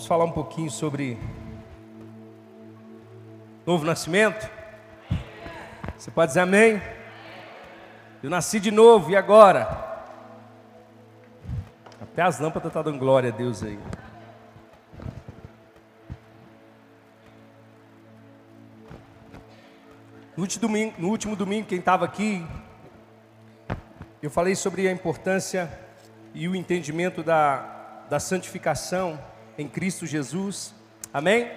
Vamos falar um pouquinho sobre novo nascimento? Você pode dizer amém? Eu nasci de novo, e agora? Até as lâmpadas estão tá dando glória a Deus aí. No último domingo, no último domingo quem estava aqui, eu falei sobre a importância e o entendimento da, da santificação em Cristo Jesus. Amém?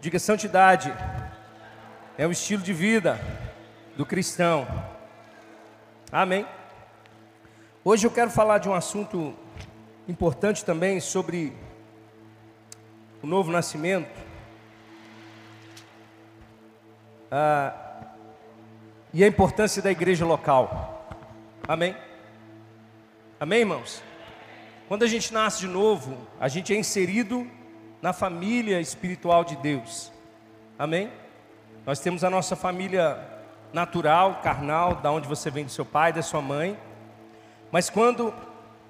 Diga santidade. É o estilo de vida do cristão. Amém. Hoje eu quero falar de um assunto importante também sobre o novo nascimento. Ah, e a importância da igreja local. Amém? Amém, irmãos? Quando a gente nasce de novo, a gente é inserido na família espiritual de Deus. Amém? Nós temos a nossa família natural, carnal, da onde você vem do seu pai, da sua mãe. Mas quando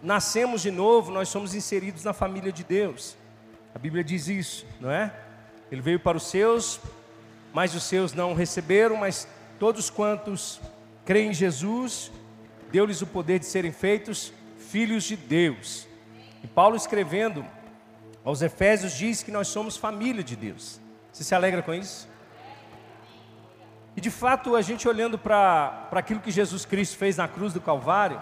nascemos de novo, nós somos inseridos na família de Deus. A Bíblia diz isso, não é? Ele veio para os seus, mas os seus não receberam, mas todos quantos creem em Jesus, deu-lhes o poder de serem feitos filhos de Deus. E Paulo escrevendo aos Efésios diz que nós somos família de Deus. Você se alegra com isso? E de fato, a gente olhando para aquilo que Jesus Cristo fez na cruz do Calvário,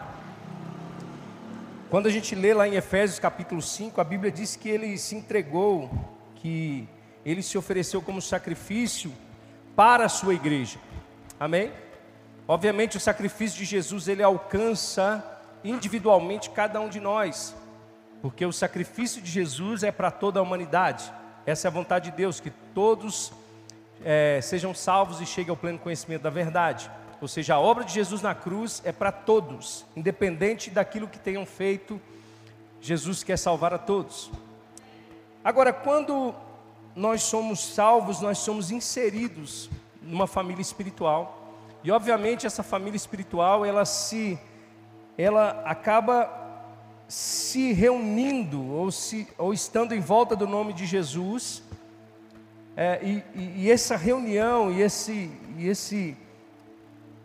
quando a gente lê lá em Efésios capítulo 5, a Bíblia diz que ele se entregou, que ele se ofereceu como sacrifício para a sua igreja. Amém? Obviamente o sacrifício de Jesus ele alcança individualmente cada um de nós porque o sacrifício de Jesus é para toda a humanidade. Essa é a vontade de Deus, que todos é, sejam salvos e cheguem ao pleno conhecimento da verdade. Ou seja, a obra de Jesus na cruz é para todos, independente daquilo que tenham feito, Jesus quer salvar a todos. Agora, quando nós somos salvos, nós somos inseridos numa família espiritual. E obviamente essa família espiritual, ela se ela acaba se reunindo ou, se, ou estando em volta do nome de Jesus, é, e, e, essa reunião e esse, e esse,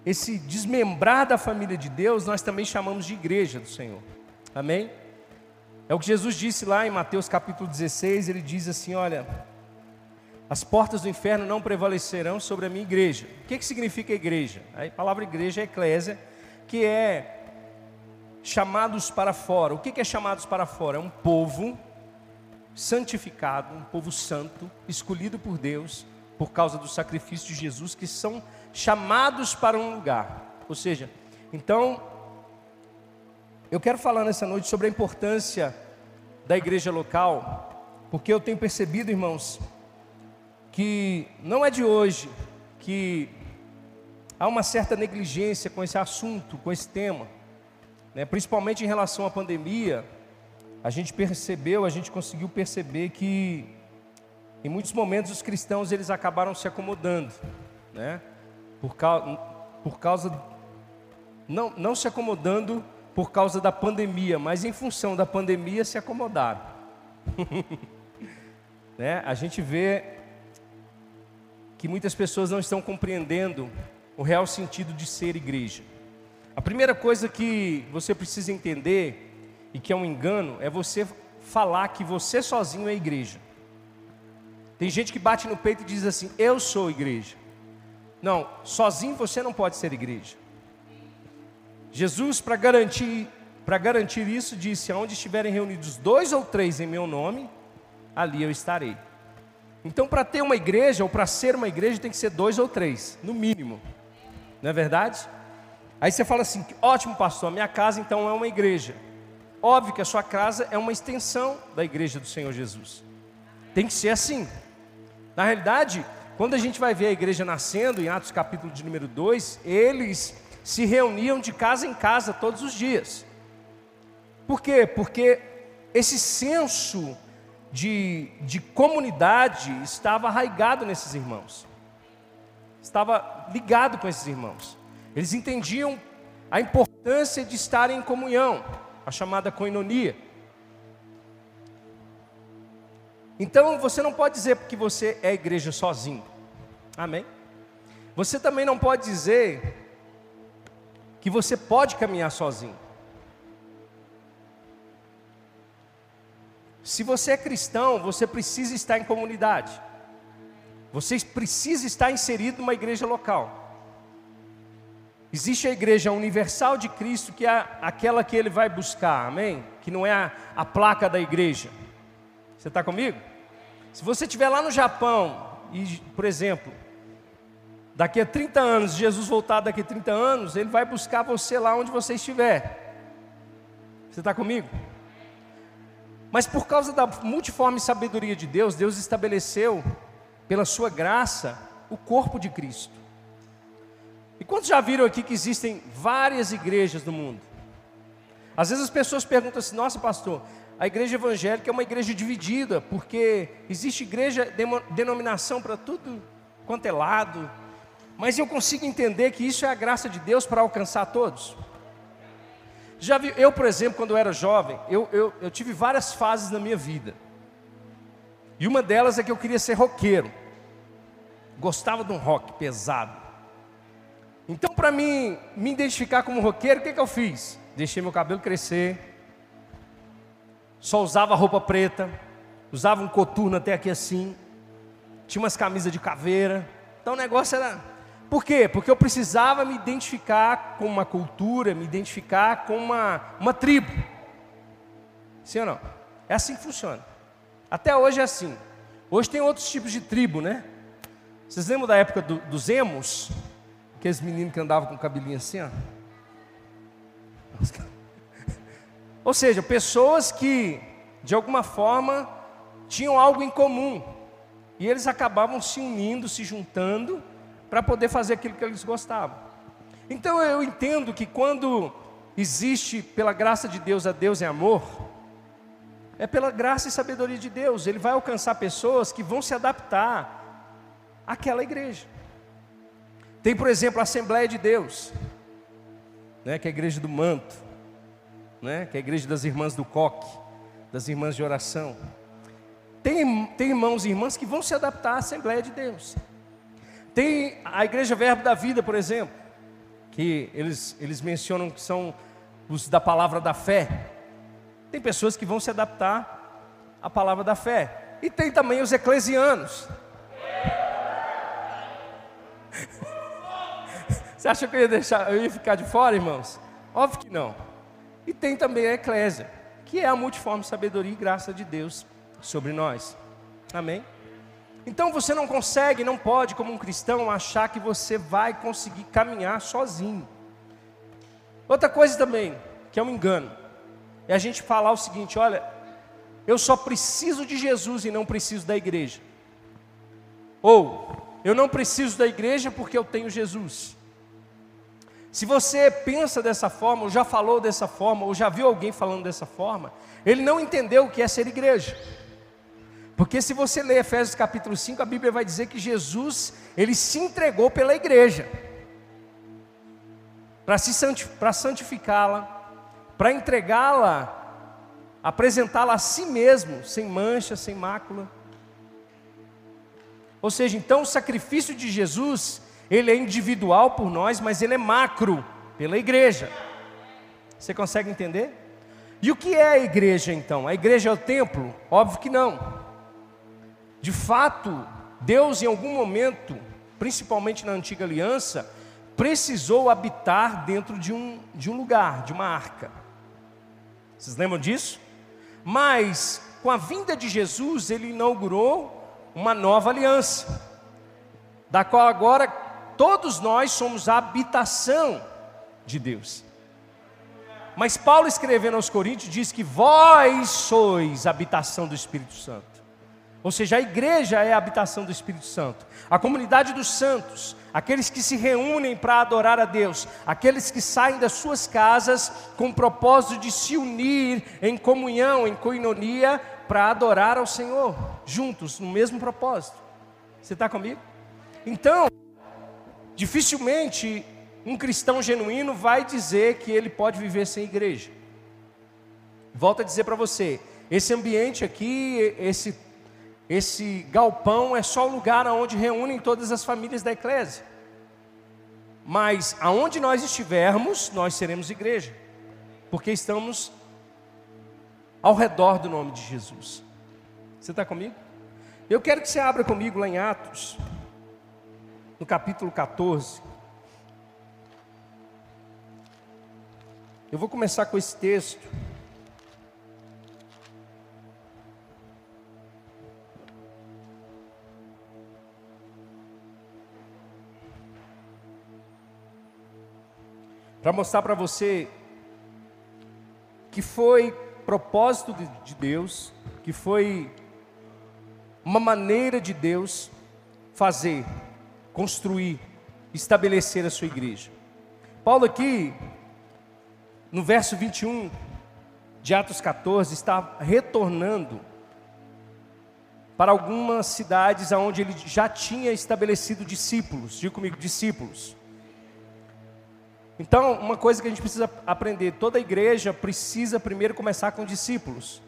esse desmembrar da família de Deus, nós também chamamos de igreja do Senhor, amém? É o que Jesus disse lá em Mateus capítulo 16, ele diz assim: Olha, as portas do inferno não prevalecerão sobre a minha igreja. O que, que significa igreja? A palavra igreja é eclésia, que é chamados para fora. O que é chamados para fora? É um povo santificado, um povo santo, escolhido por Deus, por causa do sacrifício de Jesus, que são chamados para um lugar. Ou seja, então, eu quero falar nessa noite sobre a importância da igreja local, porque eu tenho percebido, irmãos, que não é de hoje que há uma certa negligência com esse assunto, com esse tema. Né? Principalmente em relação à pandemia, a gente percebeu, a gente conseguiu perceber que em muitos momentos os cristãos eles acabaram se acomodando, né? Por, causa, por causa não, não se acomodando por causa da pandemia, mas em função da pandemia se acomodaram. né? A gente vê que muitas pessoas não estão compreendendo o real sentido de ser igreja. A primeira coisa que você precisa entender, e que é um engano, é você falar que você sozinho é igreja. Tem gente que bate no peito e diz assim: Eu sou igreja. Não, sozinho você não pode ser igreja. Jesus, para garantir, para garantir isso, disse: Aonde estiverem reunidos dois ou três em meu nome, ali eu estarei. Então, para ter uma igreja, ou para ser uma igreja, tem que ser dois ou três, no mínimo. Não é verdade? Aí você fala assim: ótimo, pastor, minha casa então é uma igreja. Óbvio que a sua casa é uma extensão da igreja do Senhor Jesus. Tem que ser assim. Na realidade, quando a gente vai ver a igreja nascendo, em Atos capítulo de número 2, eles se reuniam de casa em casa todos os dias. Por quê? Porque esse senso de, de comunidade estava arraigado nesses irmãos, estava ligado com esses irmãos. Eles entendiam a importância de estarem em comunhão, a chamada coinonia. Então você não pode dizer que você é igreja sozinho. Amém? Você também não pode dizer que você pode caminhar sozinho. Se você é cristão, você precisa estar em comunidade. Você precisa estar inserido numa igreja local. Existe a igreja universal de Cristo, que é aquela que ele vai buscar, amém? Que não é a, a placa da igreja. Você está comigo? Se você estiver lá no Japão, e, por exemplo, daqui a 30 anos, Jesus voltar daqui a 30 anos, ele vai buscar você lá onde você estiver. Você está comigo? Mas por causa da multiforme sabedoria de Deus, Deus estabeleceu, pela sua graça, o corpo de Cristo. E quantos já viram aqui que existem várias igrejas no mundo? Às vezes as pessoas perguntam assim: nossa, pastor, a igreja evangélica é uma igreja dividida, porque existe igreja, denominação para tudo quanto é lado. Mas eu consigo entender que isso é a graça de Deus para alcançar todos. Já vi, eu, por exemplo, quando eu era jovem, eu, eu, eu tive várias fases na minha vida. E uma delas é que eu queria ser roqueiro. Gostava de um rock pesado. Então, para mim me identificar como roqueiro, o que, que eu fiz? Deixei meu cabelo crescer, só usava roupa preta, usava um coturno até aqui assim, tinha umas camisas de caveira. Então o negócio era. Por quê? Porque eu precisava me identificar com uma cultura, me identificar com uma, uma tribo. Sim ou não? É assim que funciona. Até hoje é assim. Hoje tem outros tipos de tribo, né? Vocês lembram da época do, dos emos? Aqueles meninos que andavam com o cabelinho assim, ó. Ou seja, pessoas que, de alguma forma, tinham algo em comum. E eles acabavam se unindo, se juntando, para poder fazer aquilo que eles gostavam. Então eu entendo que quando existe, pela graça de Deus, a Deus é amor, é pela graça e sabedoria de Deus. Ele vai alcançar pessoas que vão se adaptar àquela igreja. Tem, por exemplo, a Assembleia de Deus, né, que é a igreja do manto, né, que é a igreja das irmãs do coque, das irmãs de oração. Tem, tem irmãos e irmãs que vão se adaptar à Assembleia de Deus. Tem a igreja Verbo da Vida, por exemplo, que eles, eles mencionam que são os da palavra da fé. Tem pessoas que vão se adaptar à palavra da fé. E tem também os eclesianos. Você acha que eu ia, deixar, eu ia ficar de fora, irmãos? Óbvio que não. E tem também a eclésia, que é a multiforme sabedoria e graça de Deus sobre nós. Amém? Então você não consegue, não pode, como um cristão, achar que você vai conseguir caminhar sozinho. Outra coisa também, que é um engano, é a gente falar o seguinte: olha, eu só preciso de Jesus e não preciso da igreja. Ou, eu não preciso da igreja porque eu tenho Jesus. Se você pensa dessa forma, ou já falou dessa forma, ou já viu alguém falando dessa forma, ele não entendeu o que é ser igreja. Porque se você ler Efésios capítulo 5, a Bíblia vai dizer que Jesus, ele se entregou pela igreja. Para santificá-la, para entregá-la, apresentá-la a si mesmo, sem mancha, sem mácula. Ou seja, então o sacrifício de Jesus, ele é individual por nós, mas ele é macro pela igreja. Você consegue entender? E o que é a igreja então? A igreja é o templo? Óbvio que não. De fato, Deus em algum momento, principalmente na antiga aliança, precisou habitar dentro de um, de um lugar, de uma arca. Vocês lembram disso? Mas, com a vinda de Jesus, ele inaugurou uma nova aliança, da qual agora todos nós somos a habitação de Deus. Mas Paulo escrevendo aos Coríntios diz que vós sois a habitação do Espírito Santo. Ou seja, a igreja é a habitação do Espírito Santo. A comunidade dos santos, aqueles que se reúnem para adorar a Deus, aqueles que saem das suas casas com o propósito de se unir em comunhão, em coinonia, para adorar ao Senhor, juntos, no mesmo propósito. Você está comigo? Então, Dificilmente um cristão genuíno vai dizer que ele pode viver sem igreja. Volto a dizer para você, esse ambiente aqui, esse, esse galpão é só o lugar onde reúnem todas as famílias da eclésia. Mas aonde nós estivermos, nós seremos igreja, porque estamos ao redor do nome de Jesus. Você está comigo? Eu quero que você abra comigo lá em Atos, no capítulo 14. Eu vou começar com esse texto. Para mostrar para você que foi propósito de Deus, que foi uma maneira de Deus fazer, construir, estabelecer a sua igreja. Paulo aqui, no verso 21 de Atos 14, está retornando para algumas cidades onde ele já tinha estabelecido discípulos. Diga comigo, discípulos. Então, uma coisa que a gente precisa aprender: toda igreja precisa primeiro começar com discípulos.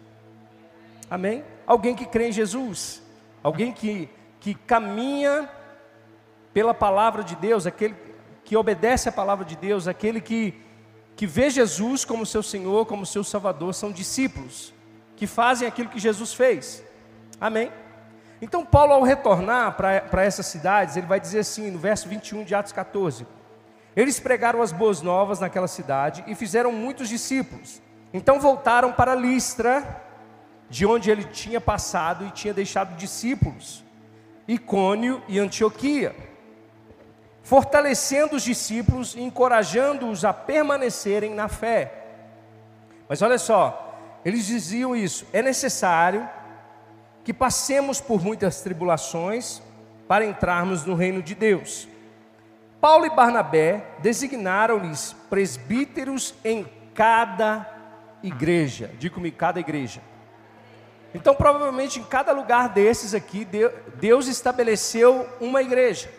Amém? Alguém que crê em Jesus alguém que, que caminha pela palavra de Deus, aquele que obedece à palavra de Deus, aquele que, que vê Jesus como seu Senhor, como seu Salvador, são discípulos que fazem aquilo que Jesus fez. Amém? Então, Paulo, ao retornar para essas cidades, ele vai dizer assim, no verso 21 de Atos 14: Eles pregaram as boas novas naquela cidade e fizeram muitos discípulos. Então voltaram para Listra, de onde ele tinha passado e tinha deixado discípulos, Icônio e Antioquia, fortalecendo os discípulos e encorajando-os a permanecerem na fé. Mas olha só, eles diziam isso: é necessário que passemos por muitas tribulações para entrarmos no reino de Deus. Paulo e Barnabé designaram-lhes presbíteros em cada igreja. Diga-me, cada igreja. Então, provavelmente em cada lugar desses aqui, Deus estabeleceu uma igreja,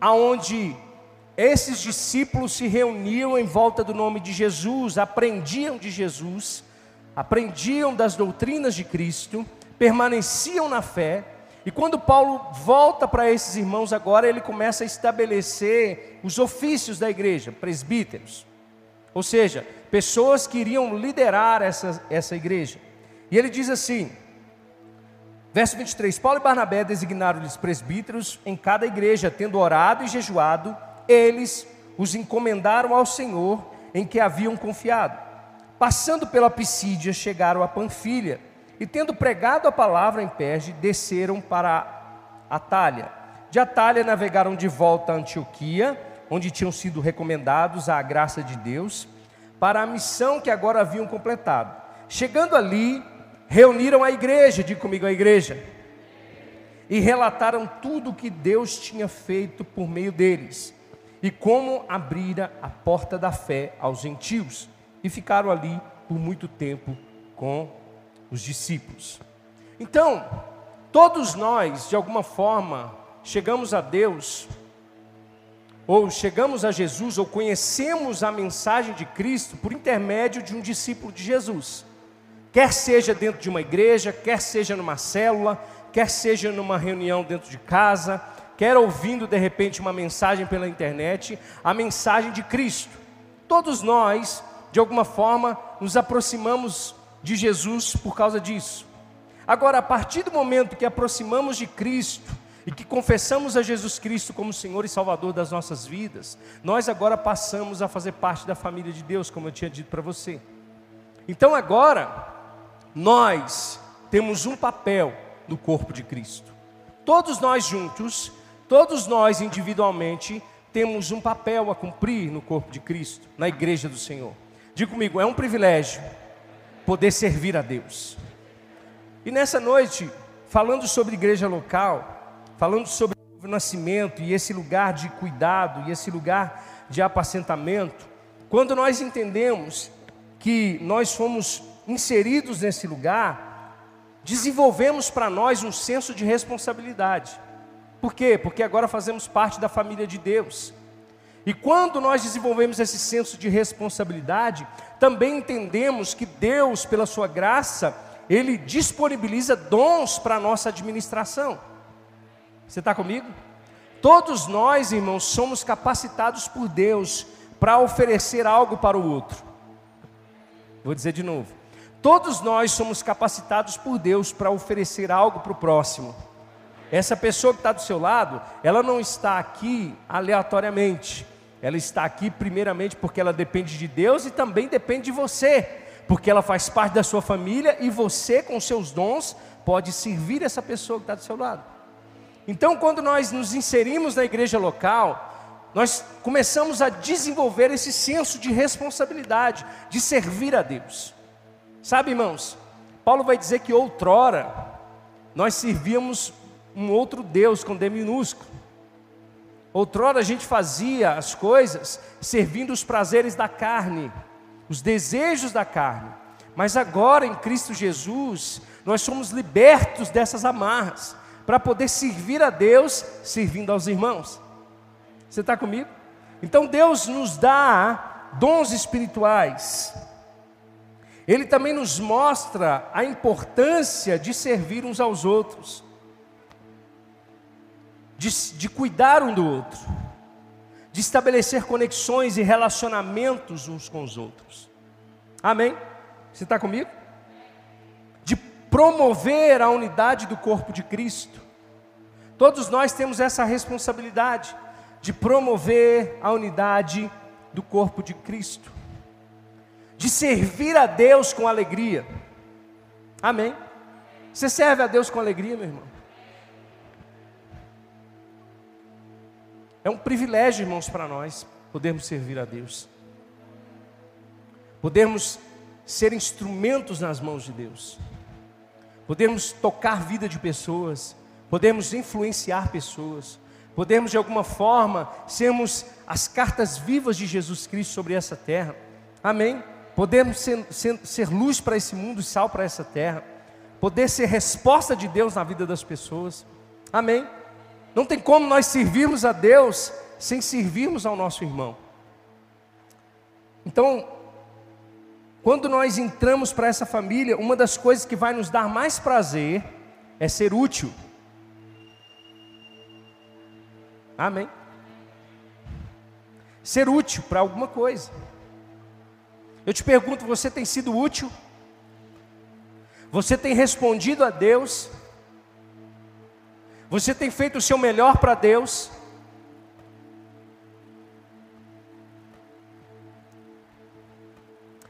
aonde esses discípulos se reuniam em volta do nome de Jesus, aprendiam de Jesus, aprendiam das doutrinas de Cristo, permaneciam na fé. E quando Paulo volta para esses irmãos agora, ele começa a estabelecer os ofícios da igreja, presbíteros. Ou seja, pessoas que iriam liderar essa, essa igreja. E ele diz assim, verso 23: Paulo e Barnabé designaram-lhes presbíteros em cada igreja, tendo orado e jejuado, eles os encomendaram ao Senhor em que haviam confiado. Passando pela Pisídia, chegaram a Panfilha, e tendo pregado a palavra em Perge, desceram para Atalha. De Atalha navegaram de volta a Antioquia, onde tinham sido recomendados à graça de Deus, para a missão que agora haviam completado. Chegando ali, reuniram a igreja, diga comigo a igreja, e relataram tudo o que Deus tinha feito por meio deles, e como abrira a porta da fé aos gentios, e ficaram ali por muito tempo com os discípulos. Então, todos nós, de alguma forma, chegamos a Deus, ou chegamos a Jesus, ou conhecemos a mensagem de Cristo por intermédio de um discípulo de Jesus. Quer seja dentro de uma igreja, quer seja numa célula, quer seja numa reunião dentro de casa, quer ouvindo de repente uma mensagem pela internet, a mensagem de Cristo. Todos nós, de alguma forma, nos aproximamos de Jesus por causa disso. Agora, a partir do momento que aproximamos de Cristo e que confessamos a Jesus Cristo como Senhor e Salvador das nossas vidas, nós agora passamos a fazer parte da família de Deus, como eu tinha dito para você. Então agora, nós temos um papel no corpo de Cristo. Todos nós juntos, todos nós individualmente, temos um papel a cumprir no corpo de Cristo, na igreja do Senhor. Diga comigo, é um privilégio poder servir a Deus. E nessa noite, falando sobre igreja local, falando sobre o nascimento e esse lugar de cuidado e esse lugar de apacentamento, quando nós entendemos que nós fomos inseridos nesse lugar, desenvolvemos para nós um senso de responsabilidade. Por quê? Porque agora fazemos parte da família de Deus. E quando nós desenvolvemos esse senso de responsabilidade, também entendemos que Deus, pela sua graça, ele disponibiliza dons para a nossa administração. Você está comigo? Todos nós, irmãos, somos capacitados por Deus para oferecer algo para o outro. Vou dizer de novo. Todos nós somos capacitados por Deus para oferecer algo para o próximo. Essa pessoa que está do seu lado, ela não está aqui aleatoriamente. Ela está aqui primeiramente porque ela depende de Deus e também depende de você, porque ela faz parte da sua família e você, com seus dons, pode servir essa pessoa que está do seu lado. Então, quando nós nos inserimos na igreja local, nós começamos a desenvolver esse senso de responsabilidade, de servir a Deus. Sabe, irmãos, Paulo vai dizer que outrora nós servíamos um outro Deus com D minúsculo. Outrora a gente fazia as coisas servindo os prazeres da carne, os desejos da carne. Mas agora em Cristo Jesus, nós somos libertos dessas amarras para poder servir a Deus servindo aos irmãos. Você está comigo? Então Deus nos dá dons espirituais. Ele também nos mostra a importância de servir uns aos outros de, de cuidar um do outro, de estabelecer conexões e relacionamentos uns com os outros. Amém? Você está comigo? De promover a unidade do corpo de Cristo. Todos nós temos essa responsabilidade de promover a unidade do corpo de Cristo, de servir a Deus com alegria. Amém? Você serve a Deus com alegria, meu irmão? É um privilégio, irmãos, para nós podermos servir a Deus, podermos ser instrumentos nas mãos de Deus, podermos tocar vida de pessoas, podermos influenciar pessoas, podermos de alguma forma sermos as cartas vivas de Jesus Cristo sobre essa terra, amém? Podemos ser, ser, ser luz para esse mundo e sal para essa terra, poder ser resposta de Deus na vida das pessoas, amém? Não tem como nós servirmos a Deus sem servirmos ao nosso irmão. Então, quando nós entramos para essa família, uma das coisas que vai nos dar mais prazer é ser útil. Amém? Ser útil para alguma coisa. Eu te pergunto: você tem sido útil? Você tem respondido a Deus? Você tem feito o seu melhor para Deus?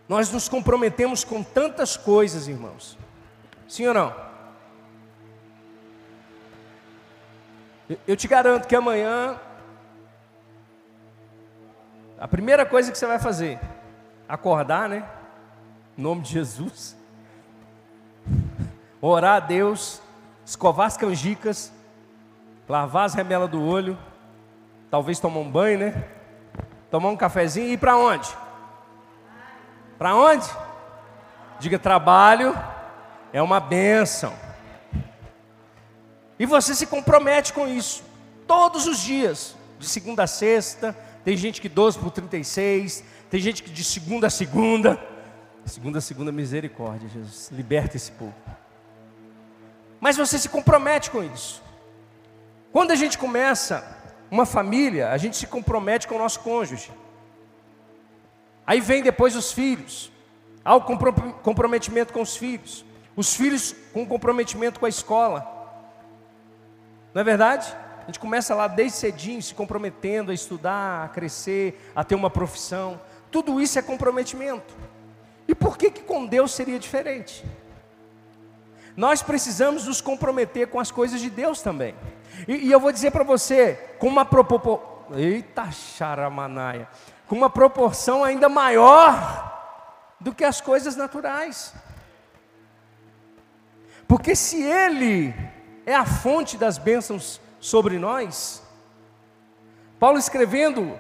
Nós nos comprometemos com tantas coisas, irmãos. Sim ou não? Eu te garanto que amanhã, a primeira coisa que você vai fazer, acordar, né? Em nome de Jesus, orar a Deus, escovar as canjicas, lavar as remelas do olho, talvez tomar um banho, né? Tomar um cafezinho e ir para onde? Para onde? Diga trabalho é uma bênção. E você se compromete com isso todos os dias, de segunda a sexta. Tem gente que 12 por 36, tem gente que de segunda a segunda. Segunda a segunda, misericórdia, Jesus. Liberta esse povo. Mas você se compromete com isso. Quando a gente começa uma família, a gente se compromete com o nosso cônjuge. Aí vem depois os filhos. Há o comprometimento com os filhos. Os filhos com comprometimento com a escola. Não é verdade? A gente começa lá desde cedinho se comprometendo a estudar, a crescer, a ter uma profissão. Tudo isso é comprometimento. E por que, que com Deus seria diferente? Nós precisamos nos comprometer com as coisas de Deus também. E, e eu vou dizer para você, com uma proporção. Eita charamanaia! Com uma proporção ainda maior do que as coisas naturais. Porque se Ele é a fonte das bênçãos sobre nós, Paulo escrevendo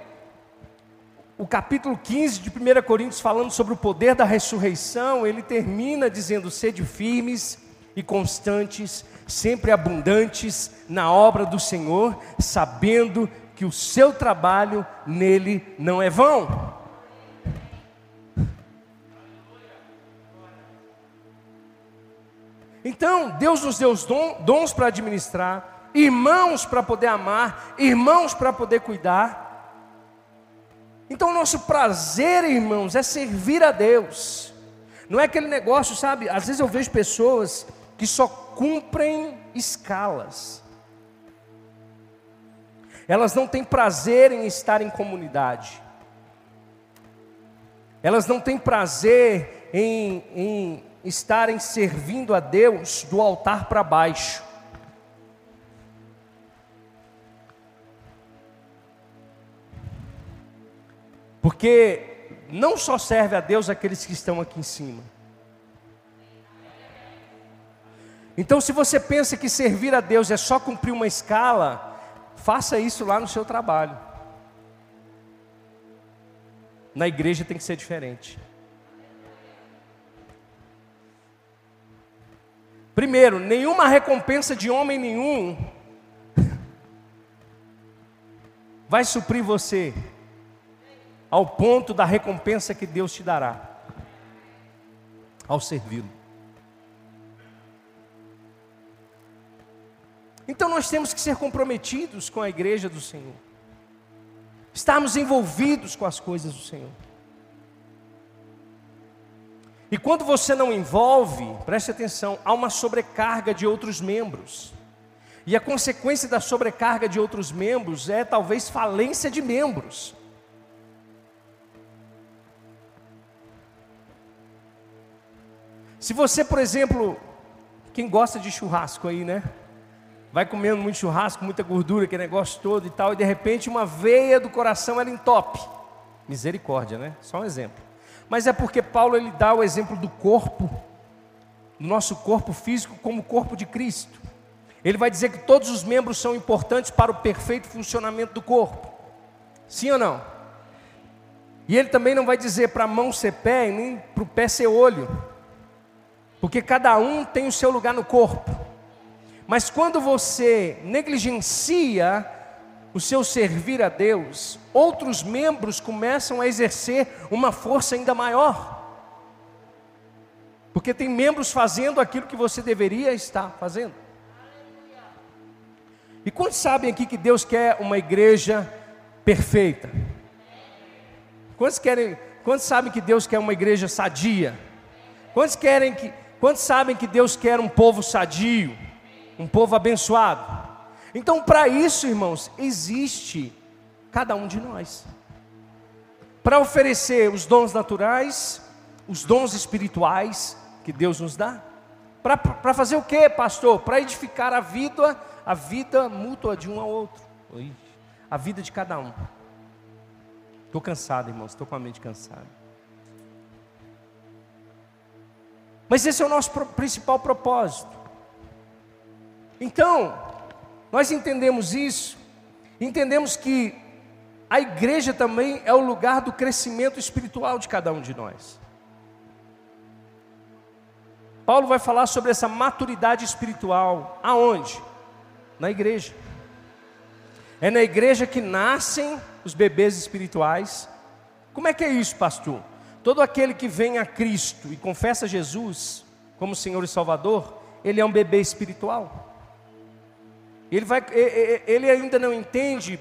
o capítulo 15 de 1 Coríntios, falando sobre o poder da ressurreição, ele termina dizendo: sede firmes e constantes, sempre abundantes na obra do Senhor, sabendo que o seu trabalho nele não é vão. Então, Deus nos deu dons para administrar, irmãos para poder amar, irmãos para poder cuidar. Então, o nosso prazer, irmãos, é servir a Deus. Não é aquele negócio, sabe? Às vezes eu vejo pessoas que só cumprem escalas. Elas não têm prazer em estar em comunidade. Elas não têm prazer em, em estarem servindo a Deus do altar para baixo. Porque não só serve a Deus aqueles que estão aqui em cima. Então, se você pensa que servir a Deus é só cumprir uma escala, faça isso lá no seu trabalho. Na igreja tem que ser diferente. Primeiro, nenhuma recompensa de homem nenhum vai suprir você ao ponto da recompensa que Deus te dará ao servi-lo. Então nós temos que ser comprometidos com a igreja do Senhor, estarmos envolvidos com as coisas do Senhor. E quando você não envolve, preste atenção, há uma sobrecarga de outros membros. E a consequência da sobrecarga de outros membros é talvez falência de membros. Se você, por exemplo, quem gosta de churrasco aí, né? Vai comendo muito churrasco, muita gordura, aquele negócio todo e tal, e de repente uma veia do coração ela entope. Misericórdia, né? Só um exemplo. Mas é porque Paulo ele dá o exemplo do corpo, do nosso corpo físico como corpo de Cristo. Ele vai dizer que todos os membros são importantes para o perfeito funcionamento do corpo. Sim ou não? E ele também não vai dizer para a mão ser pé nem para o pé ser olho. Porque cada um tem o seu lugar no corpo. Mas quando você negligencia o seu servir a Deus, outros membros começam a exercer uma força ainda maior. Porque tem membros fazendo aquilo que você deveria estar fazendo. E quantos sabem aqui que Deus quer uma igreja perfeita? Quantos querem, quantos sabem que Deus quer uma igreja sadia? Quantos querem que Quantos sabem que Deus quer um povo sadio, um povo abençoado? Então, para isso, irmãos, existe cada um de nós. Para oferecer os dons naturais, os dons espirituais que Deus nos dá. Para fazer o que, pastor? Para edificar a vida, a vida mútua de um ao outro. A vida de cada um. Estou cansado, irmãos, estou com a mente cansada. Mas esse é o nosso principal propósito. Então, nós entendemos isso, entendemos que a igreja também é o lugar do crescimento espiritual de cada um de nós. Paulo vai falar sobre essa maturidade espiritual, aonde? Na igreja. É na igreja que nascem os bebês espirituais. Como é que é isso, pastor? Todo aquele que vem a Cristo e confessa Jesus como Senhor e Salvador, ele é um bebê espiritual. Ele, vai, ele ainda não entende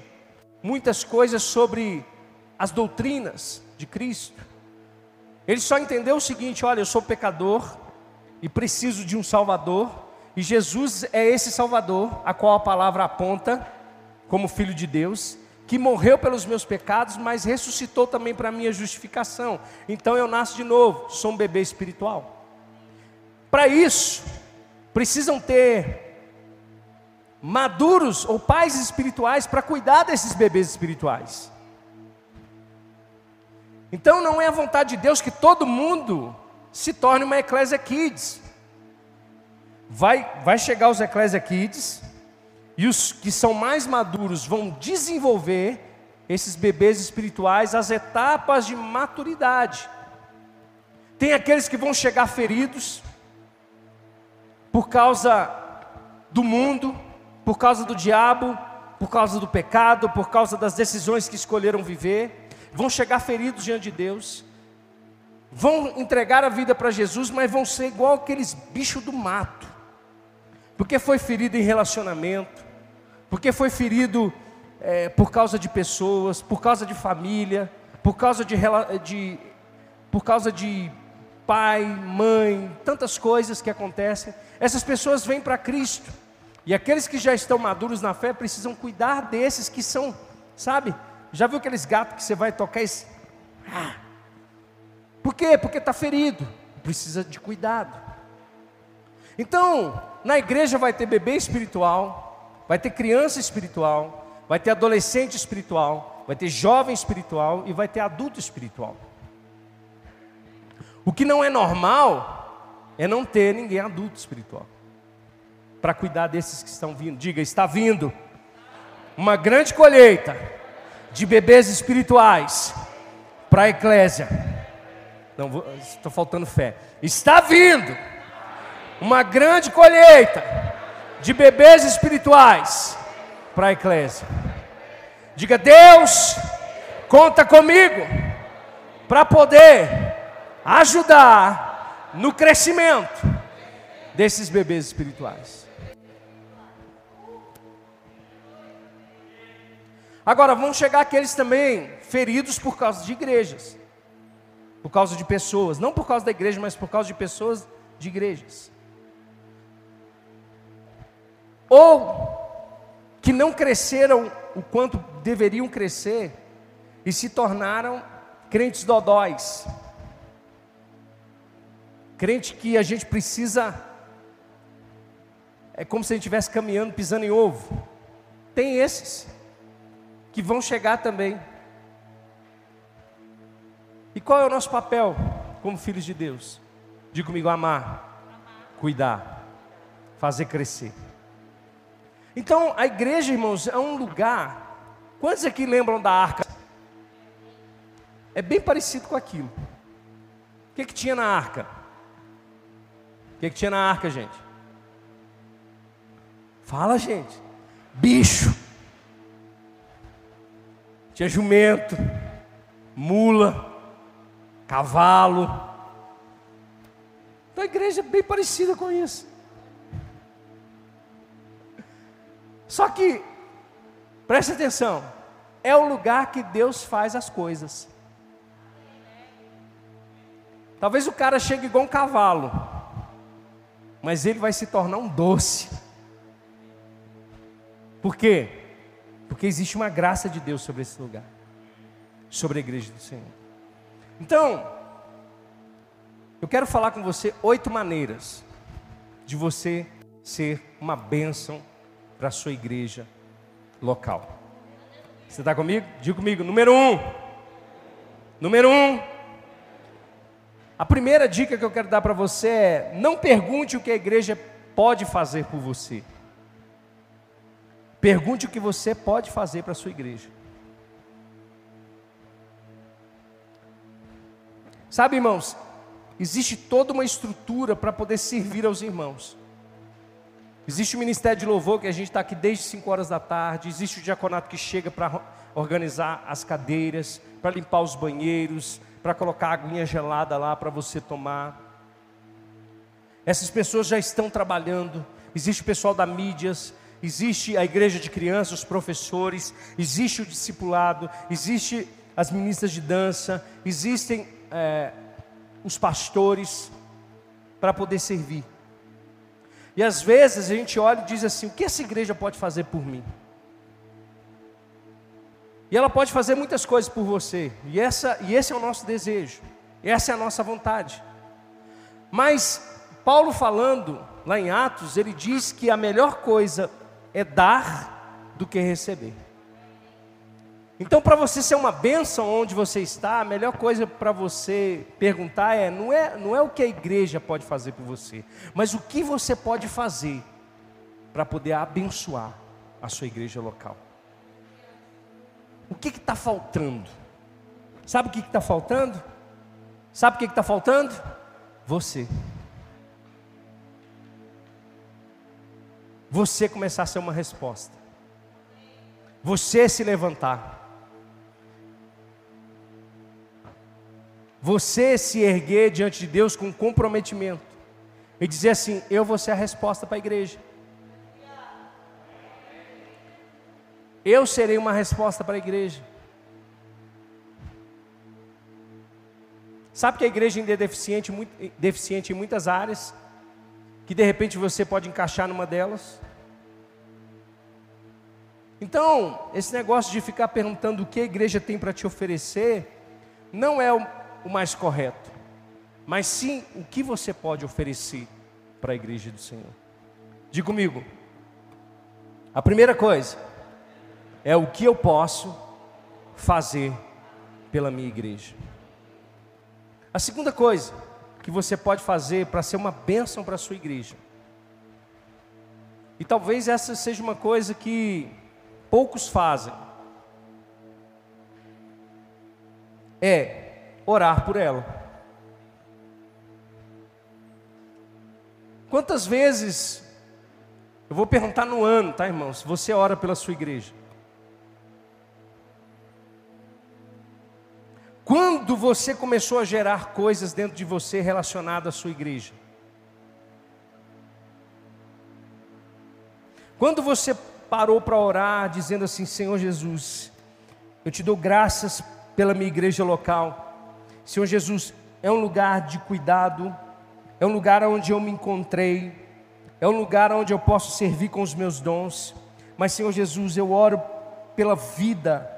muitas coisas sobre as doutrinas de Cristo. Ele só entendeu o seguinte: olha, eu sou pecador e preciso de um Salvador, e Jesus é esse Salvador, a qual a palavra aponta como Filho de Deus, que morreu pelos meus pecados, mas ressuscitou também para minha justificação. Então eu nasço de novo, sou um bebê espiritual. Para isso, precisam ter maduros ou pais espirituais para cuidar desses bebês espirituais. Então não é a vontade de Deus que todo mundo se torne uma Eclésia Kids. Vai, vai chegar os Eclésia Kids, e os que são mais maduros vão desenvolver esses bebês espirituais as etapas de maturidade. Tem aqueles que vão chegar feridos por causa do mundo, por causa do diabo, por causa do pecado, por causa das decisões que escolheram viver, vão chegar feridos diante de Deus, vão entregar a vida para Jesus, mas vão ser igual aqueles bichos do mato, porque foi ferido em relacionamento, porque foi ferido é, por causa de pessoas, por causa de família, por causa de, de, por causa de pai, mãe, tantas coisas que acontecem. Essas pessoas vêm para Cristo. E aqueles que já estão maduros na fé precisam cuidar desses que são, sabe? Já viu aqueles gatos que você vai tocar e. Ah. Por quê? Porque está ferido. Precisa de cuidado. Então, na igreja vai ter bebê espiritual, vai ter criança espiritual, vai ter adolescente espiritual, vai ter jovem espiritual e vai ter adulto espiritual. O que não é normal é não ter ninguém adulto espiritual para cuidar desses que estão vindo. Diga, está vindo uma grande colheita de bebês espirituais para a eclésia. Não estou faltando fé. Está vindo uma grande colheita de bebês espirituais para a eclésia. Diga, Deus, conta comigo para poder ajudar no crescimento desses bebês espirituais. Agora, vão chegar aqueles também feridos por causa de igrejas, por causa de pessoas, não por causa da igreja, mas por causa de pessoas de igrejas. Ou que não cresceram o quanto deveriam crescer e se tornaram crentes dodóis. Crente que a gente precisa é como se a gente estivesse caminhando pisando em ovo. Tem esses que vão chegar também. E qual é o nosso papel como filhos de Deus? Diga comigo: amar, amar. cuidar, fazer crescer. Então, a igreja, irmãos, é um lugar. Quantos aqui lembram da arca? É bem parecido com aquilo. O que, que tinha na arca? O que, que tinha na arca, gente? Fala, gente. Bicho tinha jumento, mula, cavalo. Então a igreja é bem parecida com isso. Só que, preste atenção, é o lugar que Deus faz as coisas. Talvez o cara chegue igual um cavalo, mas ele vai se tornar um doce. Por quê? Porque existe uma graça de Deus sobre esse lugar, sobre a igreja do Senhor. Então, eu quero falar com você oito maneiras de você ser uma bênção para a sua igreja local. Você está comigo? Diga comigo. Número um. Número um. A primeira dica que eu quero dar para você é: não pergunte o que a igreja pode fazer por você. Pergunte o que você pode fazer para a sua igreja. Sabe, irmãos, existe toda uma estrutura para poder servir aos irmãos. Existe o ministério de louvor que a gente está aqui desde 5 horas da tarde. Existe o diaconato que chega para organizar as cadeiras, para limpar os banheiros, para colocar aguinha gelada lá para você tomar. Essas pessoas já estão trabalhando. Existe o pessoal da mídias, existe a igreja de crianças, os professores, existe o discipulado, existe as ministras de dança, existem é, os pastores para poder servir. E às vezes a gente olha e diz assim: o que essa igreja pode fazer por mim? E ela pode fazer muitas coisas por você, e, essa, e esse é o nosso desejo, essa é a nossa vontade. Mas Paulo falando lá em Atos, ele diz que a melhor coisa é dar do que receber. Então, para você ser uma bênção onde você está, a melhor coisa para você perguntar é não, é: não é o que a igreja pode fazer por você, mas o que você pode fazer para poder abençoar a sua igreja local. O que está faltando? Sabe o que está faltando? Sabe o que está faltando? Você. você começar a ser uma resposta. Você se levantar. Você se erguer diante de Deus com comprometimento e dizer assim: Eu vou ser a resposta para a igreja. Eu serei uma resposta para a igreja. Sabe que a igreja ainda é deficiente, muito, deficiente em muitas áreas, que de repente você pode encaixar numa delas. Então, esse negócio de ficar perguntando o que a igreja tem para te oferecer, não é o, mais correto, mas sim o que você pode oferecer para a igreja do Senhor. Diga comigo, a primeira coisa é o que eu posso fazer pela minha igreja. A segunda coisa que você pode fazer para ser uma bênção para a sua igreja. E talvez essa seja uma coisa que poucos fazem. É orar por ela. Quantas vezes, eu vou perguntar no ano, tá irmãos? Você ora pela sua igreja. Quando você começou a gerar coisas dentro de você relacionadas à sua igreja? Quando você parou para orar, dizendo assim: Senhor Jesus, eu te dou graças pela minha igreja local. Senhor Jesus, é um lugar de cuidado, é um lugar onde eu me encontrei, é um lugar onde eu posso servir com os meus dons. Mas, Senhor Jesus, eu oro pela vida,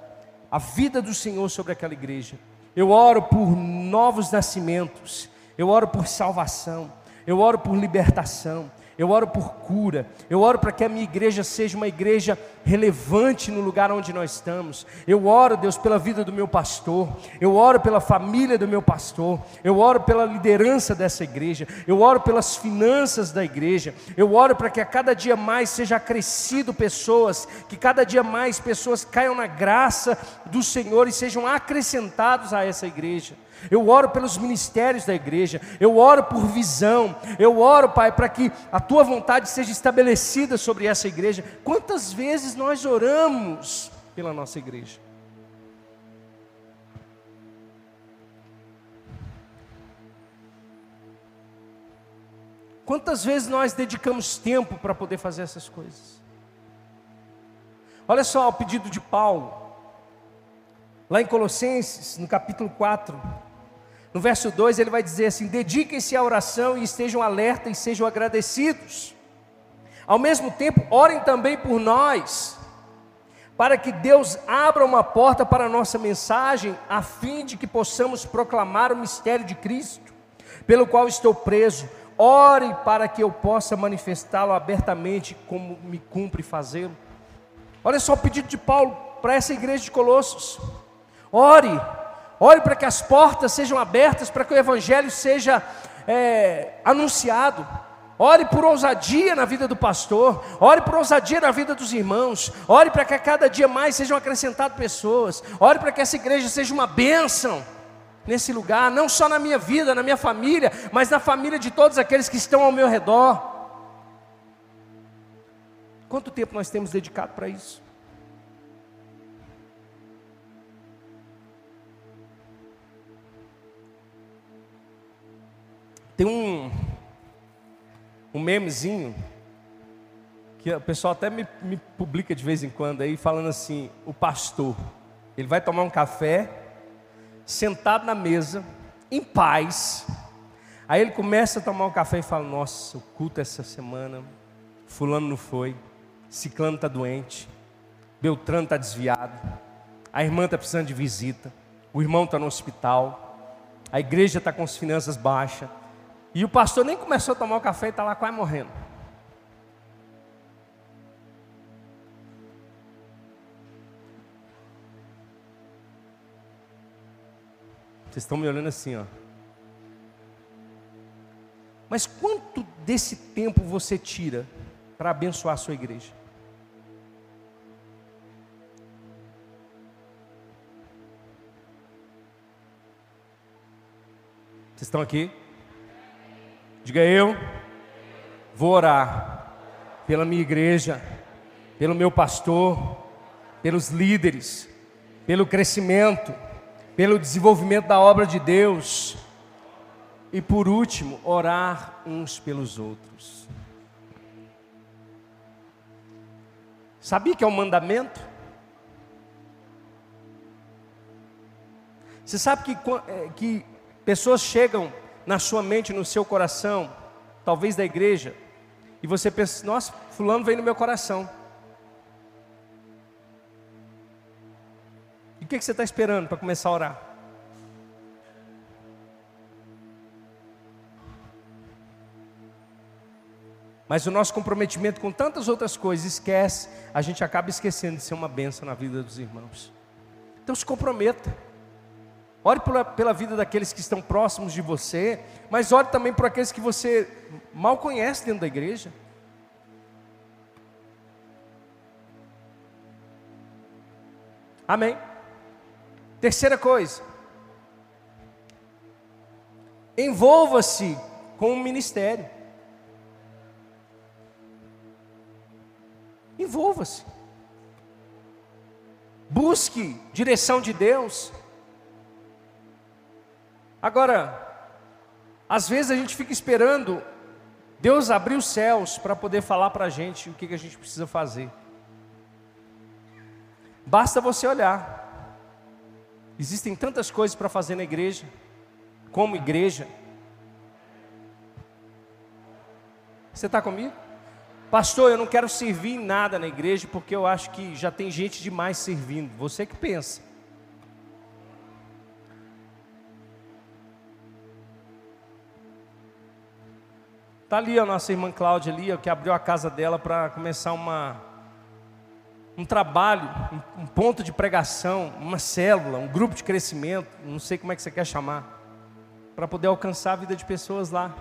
a vida do Senhor sobre aquela igreja. Eu oro por novos nascimentos, eu oro por salvação, eu oro por libertação, eu oro por cura, eu oro para que a minha igreja seja uma igreja relevante no lugar onde nós estamos. Eu oro, Deus, pela vida do meu pastor, eu oro pela família do meu pastor, eu oro pela liderança dessa igreja, eu oro pelas finanças da igreja, eu oro para que a cada dia mais seja acrescido pessoas, que cada dia mais pessoas caiam na graça do Senhor e sejam acrescentados a essa igreja eu oro pelos ministérios da igreja, eu oro por visão, eu oro, Pai, para que a tua vontade seja estabelecida sobre essa igreja. Quantas vezes nós oramos pela nossa igreja? Quantas vezes nós dedicamos tempo para poder fazer essas coisas? Olha só o pedido de Paulo, lá em Colossenses, no capítulo 4, no verso 2 ele vai dizer assim: dediquem-se à oração e estejam alertas e sejam agradecidos. Ao mesmo tempo, orem também por nós, para que Deus abra uma porta para a nossa mensagem, a fim de que possamos proclamar o mistério de Cristo, pelo qual estou preso. Ore para que eu possa manifestá-lo abertamente, como me cumpre fazê-lo. Olha só o pedido de Paulo para essa igreja de Colossos. Ore Ore para que as portas sejam abertas, para que o Evangelho seja é, anunciado. Ore por ousadia na vida do pastor, ore por ousadia na vida dos irmãos, ore para que a cada dia mais sejam acrescentadas pessoas, ore para que essa igreja seja uma bênção nesse lugar, não só na minha vida, na minha família, mas na família de todos aqueles que estão ao meu redor. Quanto tempo nós temos dedicado para isso? Tem um, um memezinho que o pessoal até me, me publica de vez em quando aí, falando assim: o pastor, ele vai tomar um café, sentado na mesa, em paz. Aí ele começa a tomar um café e fala: Nossa, o culto essa semana, Fulano não foi, Ciclano está doente, Beltrano está desviado, a irmã está precisando de visita, o irmão está no hospital, a igreja está com as finanças baixas, e o pastor nem começou a tomar o café e está lá quase morrendo. Vocês estão me olhando assim, ó. Mas quanto desse tempo você tira para abençoar a sua igreja? Vocês estão aqui? Diga eu, vou orar pela minha igreja, pelo meu pastor, pelos líderes, pelo crescimento, pelo desenvolvimento da obra de Deus. E por último, orar uns pelos outros. Sabia que é um mandamento? Você sabe que, eh, que pessoas chegam na sua mente, no seu coração, talvez da igreja, e você pensa, nossa, fulano vem no meu coração. E o que, que você está esperando para começar a orar? Mas o nosso comprometimento com tantas outras coisas esquece, a gente acaba esquecendo de ser uma benção na vida dos irmãos. Então se comprometa. Ore pela, pela vida daqueles que estão próximos de você, mas ore também por aqueles que você mal conhece dentro da igreja. Amém. Terceira coisa. Envolva-se com o ministério. Envolva-se. Busque direção de Deus. Agora, às vezes a gente fica esperando Deus abrir os céus para poder falar para a gente o que, que a gente precisa fazer. Basta você olhar. Existem tantas coisas para fazer na igreja, como igreja. Você está comigo? Pastor, eu não quero servir em nada na igreja porque eu acho que já tem gente demais servindo. Você que pensa. Tá ali a nossa irmã Cláudia ali, que abriu a casa dela para começar uma um trabalho, um, um ponto de pregação, uma célula, um grupo de crescimento, não sei como é que você quer chamar, para poder alcançar a vida de pessoas lá.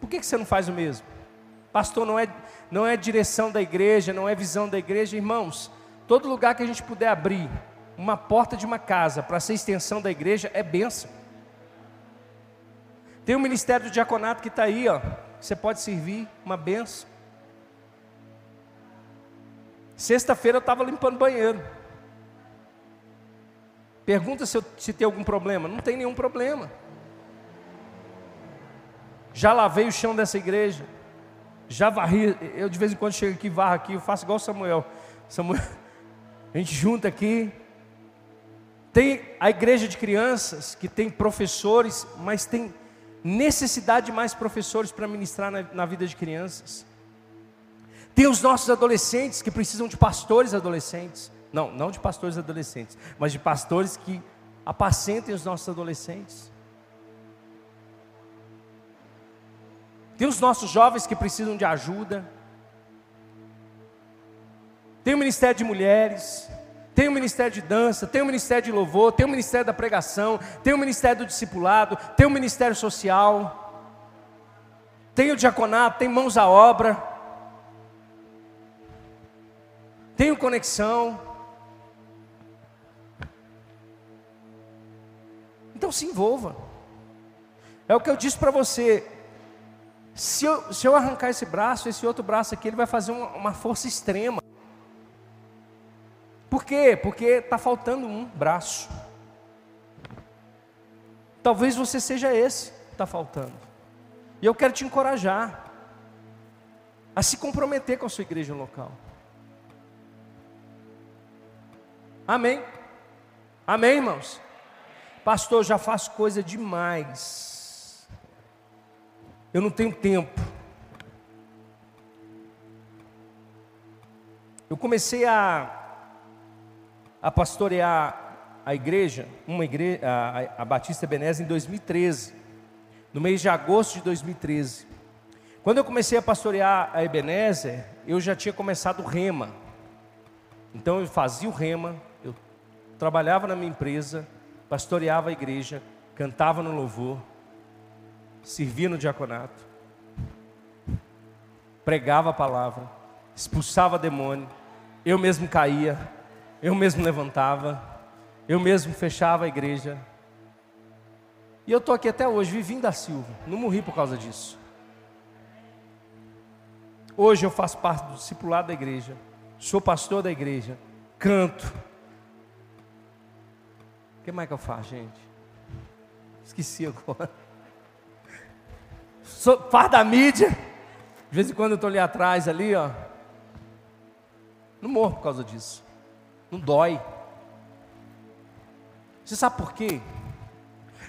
Por que, que você não faz o mesmo? Pastor, não é, não é direção da igreja, não é visão da igreja, irmãos. Todo lugar que a gente puder abrir uma porta de uma casa para ser extensão da igreja é benção. Tem o ministério do diaconato que está aí, ó. Você pode servir, uma benção. Sexta-feira eu estava limpando banheiro. Pergunta se, eu, se tem algum problema. Não tem nenhum problema. Já lavei o chão dessa igreja. Já varri. Eu de vez em quando chego aqui, varro aqui, eu faço igual Samuel. Samuel. A gente junta aqui. Tem a igreja de crianças que tem professores, mas tem necessidade de mais professores para ministrar na, na vida de crianças. Tem os nossos adolescentes que precisam de pastores adolescentes. Não, não de pastores adolescentes, mas de pastores que apacentem os nossos adolescentes. Tem os nossos jovens que precisam de ajuda. Tem o ministério de mulheres, tem o ministério de dança, tem o ministério de louvor, tem o ministério da pregação, tem o ministério do discipulado, tem o ministério social, tem o diaconato, tem mãos à obra, tem o conexão. Então se envolva. É o que eu disse para você. Se eu, se eu arrancar esse braço, esse outro braço aqui, ele vai fazer uma, uma força extrema. Por quê? Porque está faltando um braço. Talvez você seja esse que está faltando. E eu quero te encorajar a se comprometer com a sua igreja local. Amém? Amém, irmãos? Pastor, já faço coisa demais. Eu não tenho tempo. Eu comecei a, a pastorear a igreja, uma igreja, a, a Batista Ebenezer, em 2013, no mês de agosto de 2013. Quando eu comecei a pastorear a Ebenezer, eu já tinha começado o rema. Então eu fazia o rema, eu trabalhava na minha empresa, pastoreava a igreja, cantava no louvor, servia no diaconato, pregava a palavra, expulsava demônio, eu mesmo caía, eu mesmo levantava, eu mesmo fechava a igreja. E eu estou aqui até hoje, vivinho da Silva, não morri por causa disso. Hoje eu faço parte do discipulado da igreja, sou pastor da igreja, canto. O que mais que eu faço, gente? Esqueci agora sou parte da mídia. De vez em quando eu estou ali atrás, ali, ó. Não morro por causa disso. Não dói. Você sabe por quê?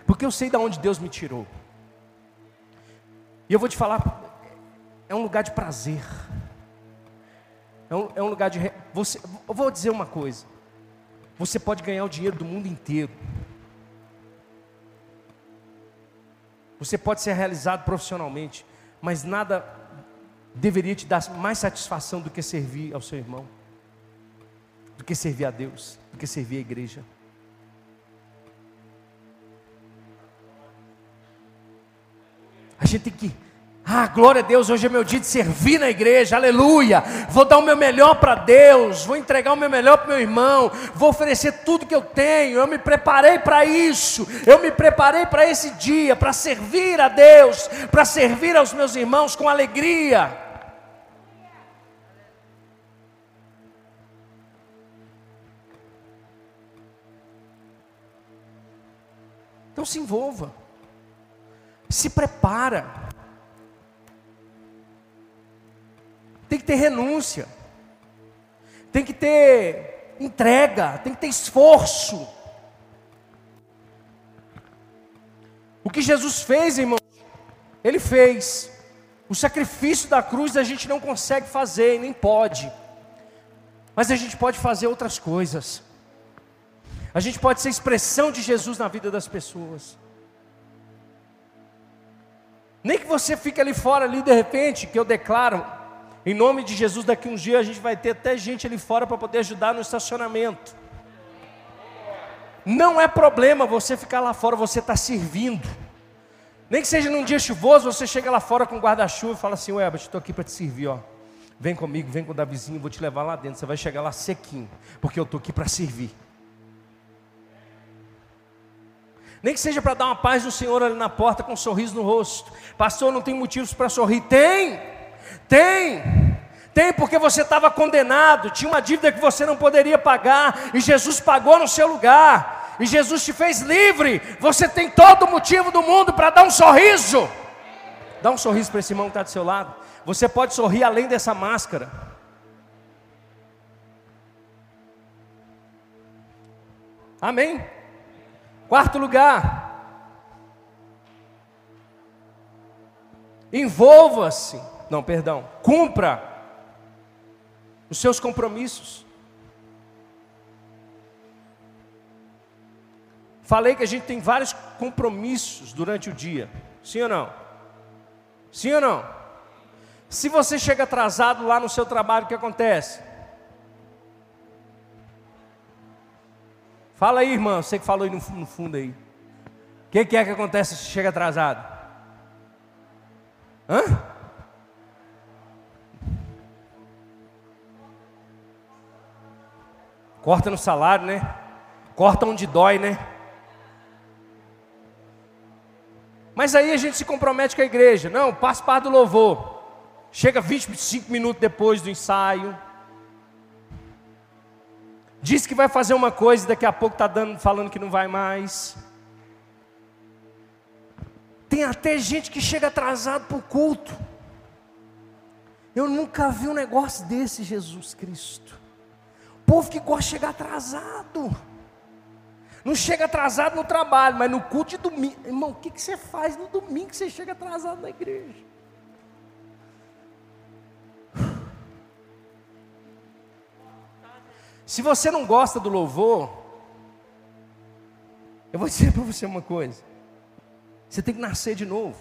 Porque eu sei de onde Deus me tirou. E eu vou te falar, é um lugar de prazer. É um, é um lugar de. Você, eu vou dizer uma coisa. Você pode ganhar o dinheiro do mundo inteiro. Você pode ser realizado profissionalmente, mas nada deveria te dar mais satisfação do que servir ao seu irmão, do que servir a Deus, do que servir a igreja. A gente tem que ah, glória a Deus, hoje é meu dia de servir na igreja, aleluia. Vou dar o meu melhor para Deus, vou entregar o meu melhor para meu irmão, vou oferecer tudo que eu tenho. Eu me preparei para isso, eu me preparei para esse dia, para servir a Deus, para servir aos meus irmãos com alegria. Então se envolva, se prepara. tem que ter renúncia, tem que ter entrega, tem que ter esforço. O que Jesus fez, irmão, Ele fez. O sacrifício da cruz a gente não consegue fazer, nem pode. Mas a gente pode fazer outras coisas. A gente pode ser expressão de Jesus na vida das pessoas. Nem que você fique ali fora, ali de repente, que eu declaro, em nome de Jesus, daqui uns dias a gente vai ter até gente ali fora para poder ajudar no estacionamento. Não é problema você ficar lá fora, você está servindo. Nem que seja num dia chuvoso, você chega lá fora com guarda-chuva e fala assim: Ué, estou aqui para te servir, ó. Vem comigo, vem com o Davizinho, vou te levar lá dentro. Você vai chegar lá sequinho, porque eu estou aqui para servir. Nem que seja para dar uma paz no Senhor ali na porta com um sorriso no rosto. Pastor, não tem motivos para sorrir. Tem! Tem, tem porque você estava condenado, tinha uma dívida que você não poderia pagar, e Jesus pagou no seu lugar, e Jesus te fez livre. Você tem todo o motivo do mundo para dar um sorriso. Dá um sorriso para esse irmão que está do seu lado. Você pode sorrir além dessa máscara. Amém? Quarto lugar. Envolva-se não, perdão. Cumpra os seus compromissos. Falei que a gente tem vários compromissos durante o dia. Sim ou não? Sim ou não? Se você chega atrasado lá no seu trabalho, o que acontece? Fala aí, irmão, você que falou aí no, fundo aí. O que, que é que acontece se chega atrasado? Hã? Corta no salário, né? Corta onde dói, né? Mas aí a gente se compromete com a igreja. Não, passa parte do louvor. Chega 25 minutos depois do ensaio. Diz que vai fazer uma coisa e daqui a pouco está falando que não vai mais. Tem até gente que chega atrasado para o culto. Eu nunca vi um negócio desse, Jesus Cristo povo que gosta de chegar atrasado. Não chega atrasado no trabalho, mas no culto de domingo. Irmão, o que, que você faz no domingo que você chega atrasado na igreja? Se você não gosta do louvor, eu vou dizer para você uma coisa: você tem que nascer de novo.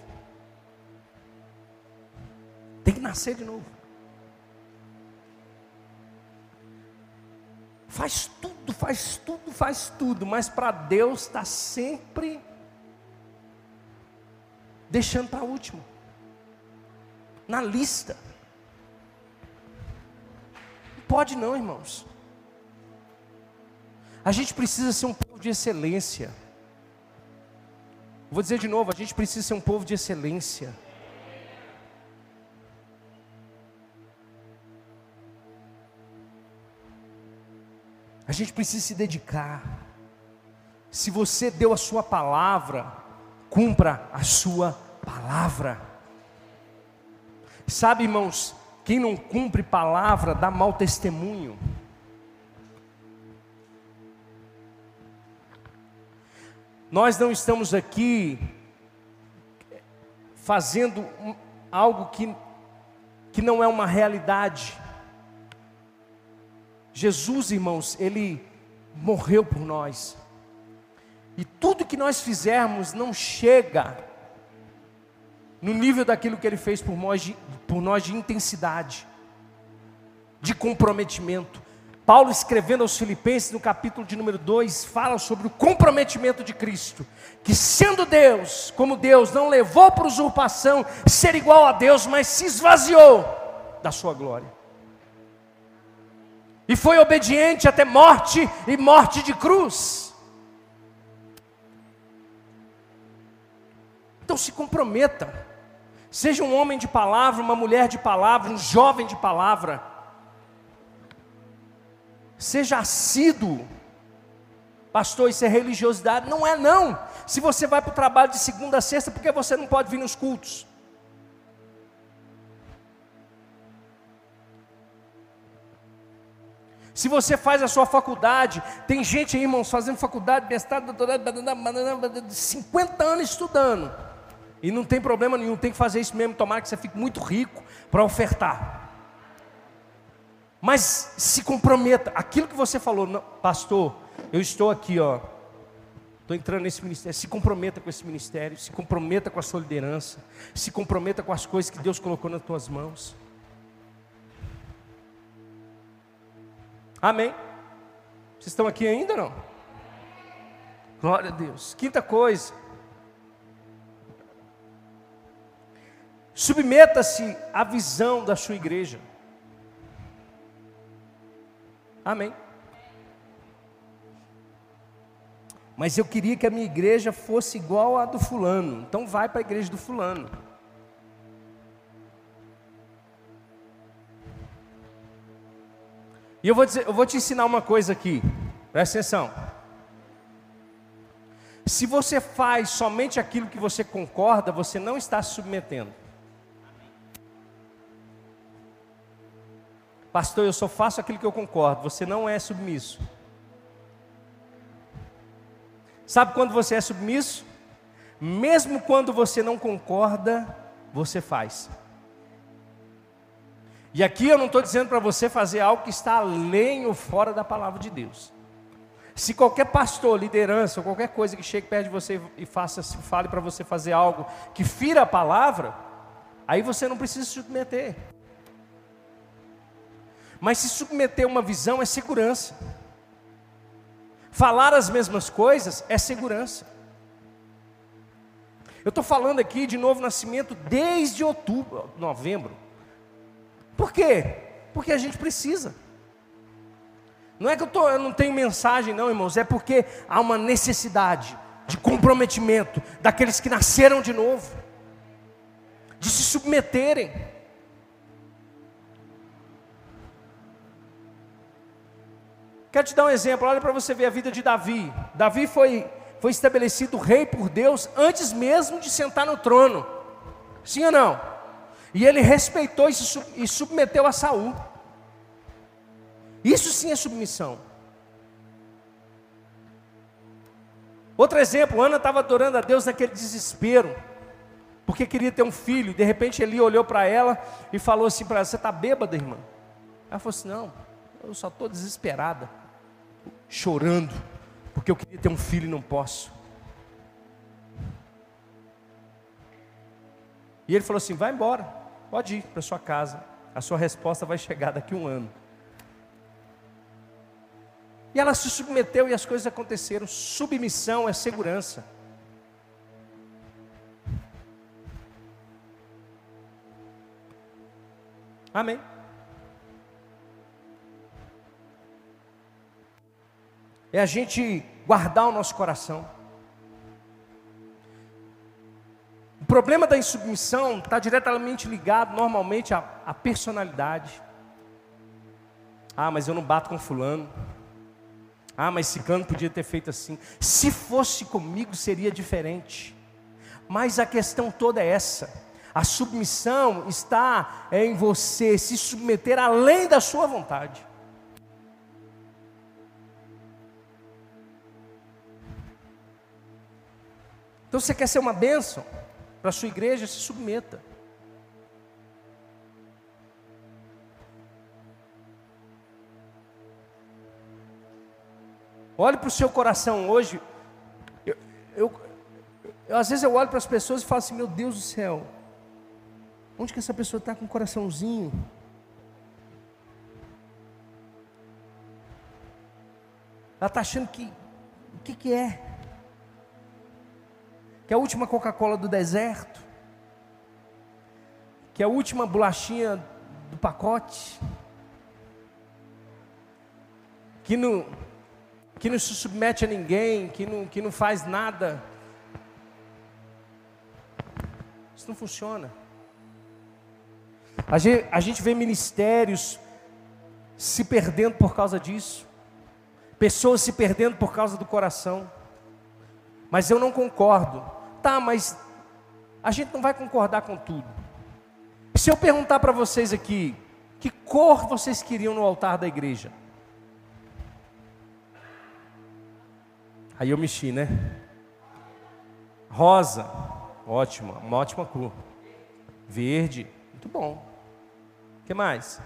Tem que nascer de novo. faz tudo, faz tudo, faz tudo, mas para Deus está sempre deixando para último, na lista. Não pode não, irmãos. A gente precisa ser um povo de excelência. Vou dizer de novo, a gente precisa ser um povo de excelência. A gente precisa se dedicar. Se você deu a sua palavra, cumpra a sua palavra. Sabe, irmãos, quem não cumpre palavra dá mau testemunho. Nós não estamos aqui fazendo algo que, que não é uma realidade. Jesus, irmãos, ele morreu por nós. E tudo que nós fizermos não chega no nível daquilo que ele fez por nós de, por nós de intensidade, de comprometimento. Paulo, escrevendo aos Filipenses, no capítulo de número 2, fala sobre o comprometimento de Cristo, que sendo Deus, como Deus, não levou por usurpação ser igual a Deus, mas se esvaziou da sua glória. E foi obediente até morte e morte de cruz. Então se comprometa. Seja um homem de palavra, uma mulher de palavra, um jovem de palavra Seja assíduo. Pastor, isso é religiosidade? Não é não. Se você vai para o trabalho de segunda a sexta, por que você não pode vir nos cultos? Se você faz a sua faculdade, tem gente aí, irmãos, fazendo faculdade, mestrado, doutorado, 50 anos estudando. E não tem problema nenhum, tem que fazer isso mesmo, tomara que você fique muito rico para ofertar. Mas se comprometa, aquilo que você falou, não, pastor, eu estou aqui, ó, estou entrando nesse ministério. Se comprometa com esse ministério, se comprometa com a sua liderança, se comprometa com as coisas que Deus colocou nas tuas mãos. Amém? Vocês estão aqui ainda não? Glória a Deus. Quinta coisa. Submeta-se à visão da sua igreja. Amém. Mas eu queria que a minha igreja fosse igual à do fulano. Então vai para a igreja do fulano. E eu vou, dizer, eu vou te ensinar uma coisa aqui. Presta atenção. Se você faz somente aquilo que você concorda, você não está se submetendo. Pastor, eu só faço aquilo que eu concordo. Você não é submisso. Sabe quando você é submisso? Mesmo quando você não concorda, você faz. E aqui eu não estou dizendo para você fazer algo que está além ou fora da palavra de Deus. Se qualquer pastor, liderança, ou qualquer coisa que chegue perto de você e faça, fale para você fazer algo que fira a palavra, aí você não precisa se submeter. Mas se submeter a uma visão é segurança. Falar as mesmas coisas é segurança. Eu estou falando aqui de novo nascimento desde outubro, novembro. Por quê? Porque a gente precisa. Não é que eu, tô, eu não tenho mensagem, não, irmãos, é porque há uma necessidade de comprometimento daqueles que nasceram de novo, de se submeterem. Quero te dar um exemplo, olha para você ver a vida de Davi. Davi foi, foi estabelecido rei por Deus antes mesmo de sentar no trono. Sim ou não? E ele respeitou e, se, e submeteu a Saul. Isso sim é submissão. Outro exemplo, Ana estava adorando a Deus naquele desespero, porque queria ter um filho. De repente ele olhou para ela e falou assim para ela: Você está bêbada, irmã? Ela falou assim: Não, eu só estou desesperada, chorando, porque eu queria ter um filho e não posso. E ele falou assim: vai embora, pode ir para sua casa, a sua resposta vai chegar daqui a um ano. E ela se submeteu e as coisas aconteceram. Submissão é segurança. Amém. É a gente guardar o nosso coração. O problema da insubmissão está diretamente ligado, normalmente, à, à personalidade. Ah, mas eu não bato com fulano. Ah, mas ciclano podia ter feito assim. Se fosse comigo seria diferente. Mas a questão toda é essa. A submissão está em você se submeter além da sua vontade. Então você quer ser uma bênção para a sua igreja, se submeta. Olhe para o seu coração hoje. Eu, eu, eu, às vezes eu olho para as pessoas e falo assim: Meu Deus do céu, onde que essa pessoa está com o coraçãozinho? Ela está achando que. O que, que é? Que é a última Coca-Cola do deserto? Que é a última bolachinha do pacote? Que não que não se submete a ninguém, que não, que não faz nada. Isso não funciona. A gente, a gente vê ministérios se perdendo por causa disso, pessoas se perdendo por causa do coração. Mas eu não concordo. Tá, mas a gente não vai concordar com tudo. Se eu perguntar para vocês aqui, que cor vocês queriam no altar da igreja? Aí eu mexi, né? Rosa, ótima, uma ótima cor. Verde, muito bom. O que mais?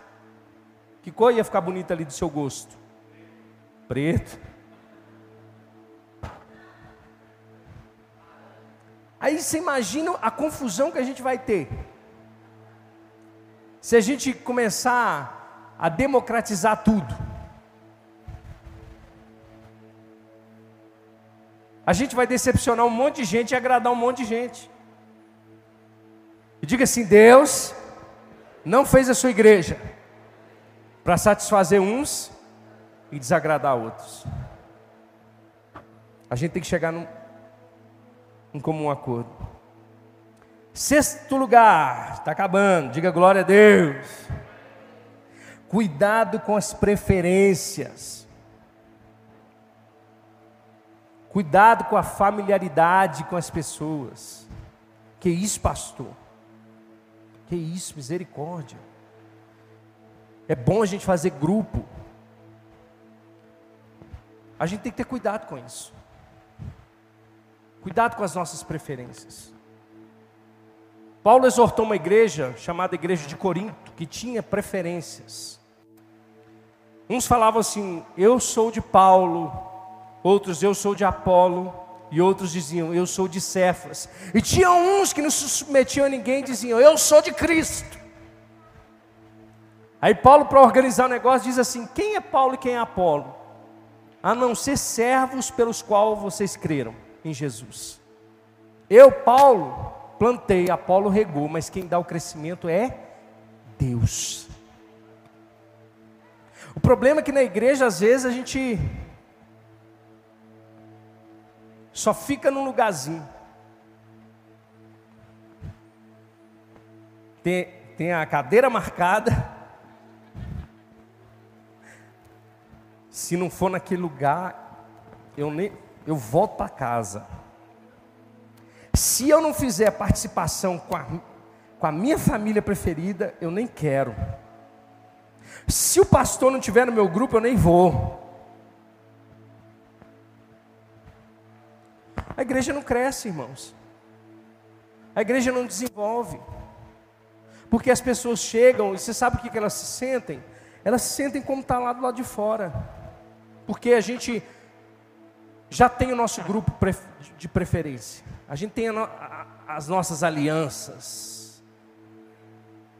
Que cor ia ficar bonita ali do seu gosto? Preto. Aí você imagina a confusão que a gente vai ter. Se a gente começar a democratizar tudo. a gente vai decepcionar um monte de gente e agradar um monte de gente. E diga assim: Deus não fez a sua igreja para satisfazer uns e desagradar outros. A gente tem que chegar num, num comum acordo. Sexto lugar, está acabando, diga glória a Deus. Cuidado com as preferências. Cuidado com a familiaridade com as pessoas. Que isso, pastor? Que isso, misericórdia. É bom a gente fazer grupo. A gente tem que ter cuidado com isso. Cuidado com as nossas preferências. Paulo exortou uma igreja chamada Igreja de Corinto, que tinha preferências. Uns falavam assim: Eu sou de Paulo, outros eu sou de Apolo, e outros diziam eu sou de Cefas. E tinha uns que não se submetiam a ninguém diziam eu sou de Cristo. Aí Paulo, para organizar o negócio, diz assim: quem é Paulo e quem é Apolo? A não ser servos pelos quais vocês creram em Jesus. Eu, Paulo, plantei, Apolo regou, mas quem dá o crescimento é Deus. O problema é que na igreja, às vezes, a gente só fica num lugarzinho. Tem, tem a cadeira marcada. Se não for naquele lugar, eu nem eu volto para casa. Se eu não fizer participação com a, com a minha família preferida, eu nem quero. Se o pastor não tiver no meu grupo, eu nem vou. A igreja não cresce, irmãos. A igreja não desenvolve. Porque as pessoas chegam e você sabe o que elas se sentem? Elas se sentem como está lá do lado de fora. Porque a gente já tem o nosso grupo de preferência. A gente tem as nossas alianças.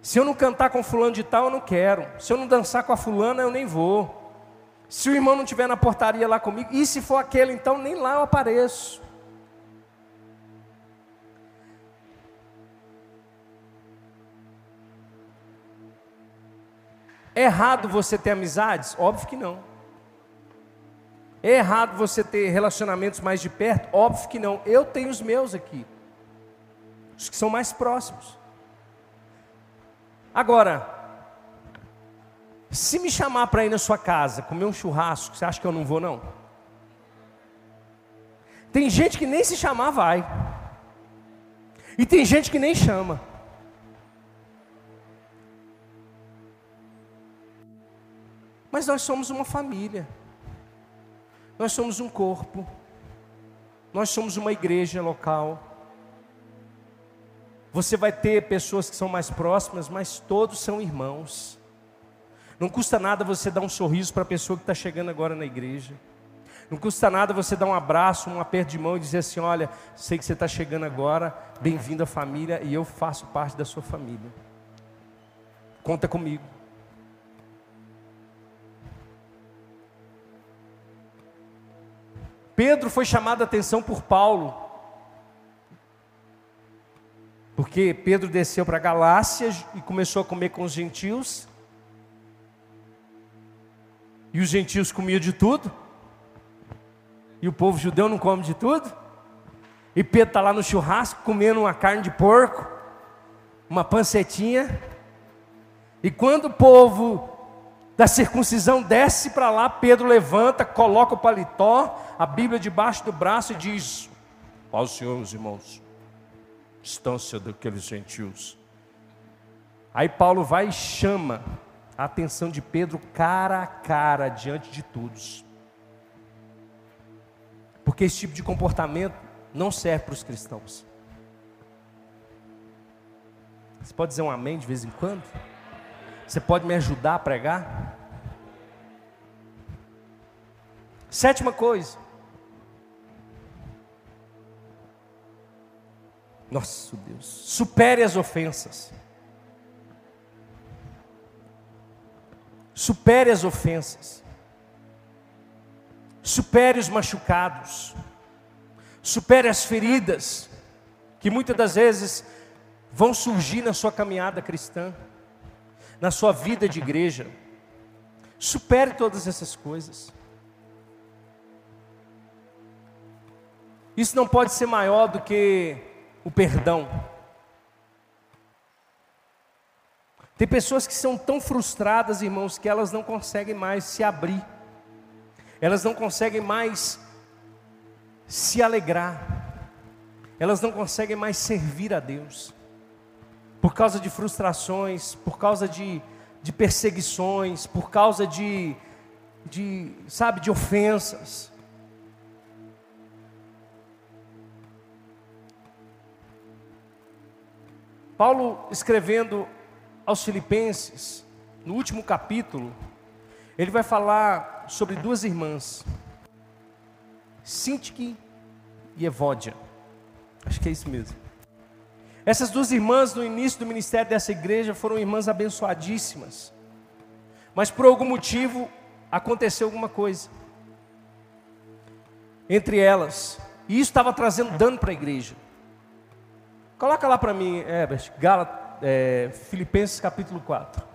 Se eu não cantar com fulano de tal, eu não quero. Se eu não dançar com a fulana, eu nem vou. Se o irmão não estiver na portaria lá comigo, e se for aquele, então nem lá eu apareço. É errado você ter amizades? Óbvio que não. É errado você ter relacionamentos mais de perto? Óbvio que não. Eu tenho os meus aqui, os que são mais próximos. Agora, se me chamar para ir na sua casa, comer um churrasco, você acha que eu não vou não? Tem gente que nem se chamar vai. E tem gente que nem chama. Mas nós somos uma família. Nós somos um corpo. Nós somos uma igreja local. Você vai ter pessoas que são mais próximas, mas todos são irmãos. Não custa nada você dar um sorriso para a pessoa que está chegando agora na igreja. Não custa nada você dar um abraço, um aperto de mão e dizer assim: Olha, sei que você está chegando agora, bem-vindo à família e eu faço parte da sua família. Conta comigo. Pedro foi chamado a atenção por Paulo, porque Pedro desceu para Galácia e começou a comer com os gentios, e os gentios comiam de tudo, e o povo judeu não come de tudo, e Pedro está lá no churrasco comendo uma carne de porco, uma pancetinha, e quando o povo da circuncisão desce para lá, Pedro levanta, coloca o paletó, a Bíblia debaixo do braço e diz: Paz Senhor, meus irmãos, distância daqueles gentios. Aí Paulo vai e chama a atenção de Pedro cara a cara diante de todos. Porque esse tipo de comportamento não serve para os cristãos. Você pode dizer um amém de vez em quando? Você pode me ajudar a pregar? Sétima coisa. Nosso Deus, supere as ofensas. Supere as ofensas. Supere os machucados. Supere as feridas que muitas das vezes vão surgir na sua caminhada cristã na sua vida de igreja. Supere todas essas coisas. Isso não pode ser maior do que o perdão. Tem pessoas que são tão frustradas, irmãos, que elas não conseguem mais se abrir, elas não conseguem mais se alegrar, elas não conseguem mais servir a Deus por causa de frustrações, por causa de, de perseguições, por causa de, de, sabe, de ofensas. Paulo escrevendo aos Filipenses, no último capítulo, ele vai falar sobre duas irmãs, Sintique e Evódia. Acho que é isso mesmo. Essas duas irmãs, no início do ministério dessa igreja, foram irmãs abençoadíssimas. Mas por algum motivo aconteceu alguma coisa entre elas. E isso estava trazendo dano para a igreja. Coloca lá para mim, Herbert, é, Filipenses capítulo 4.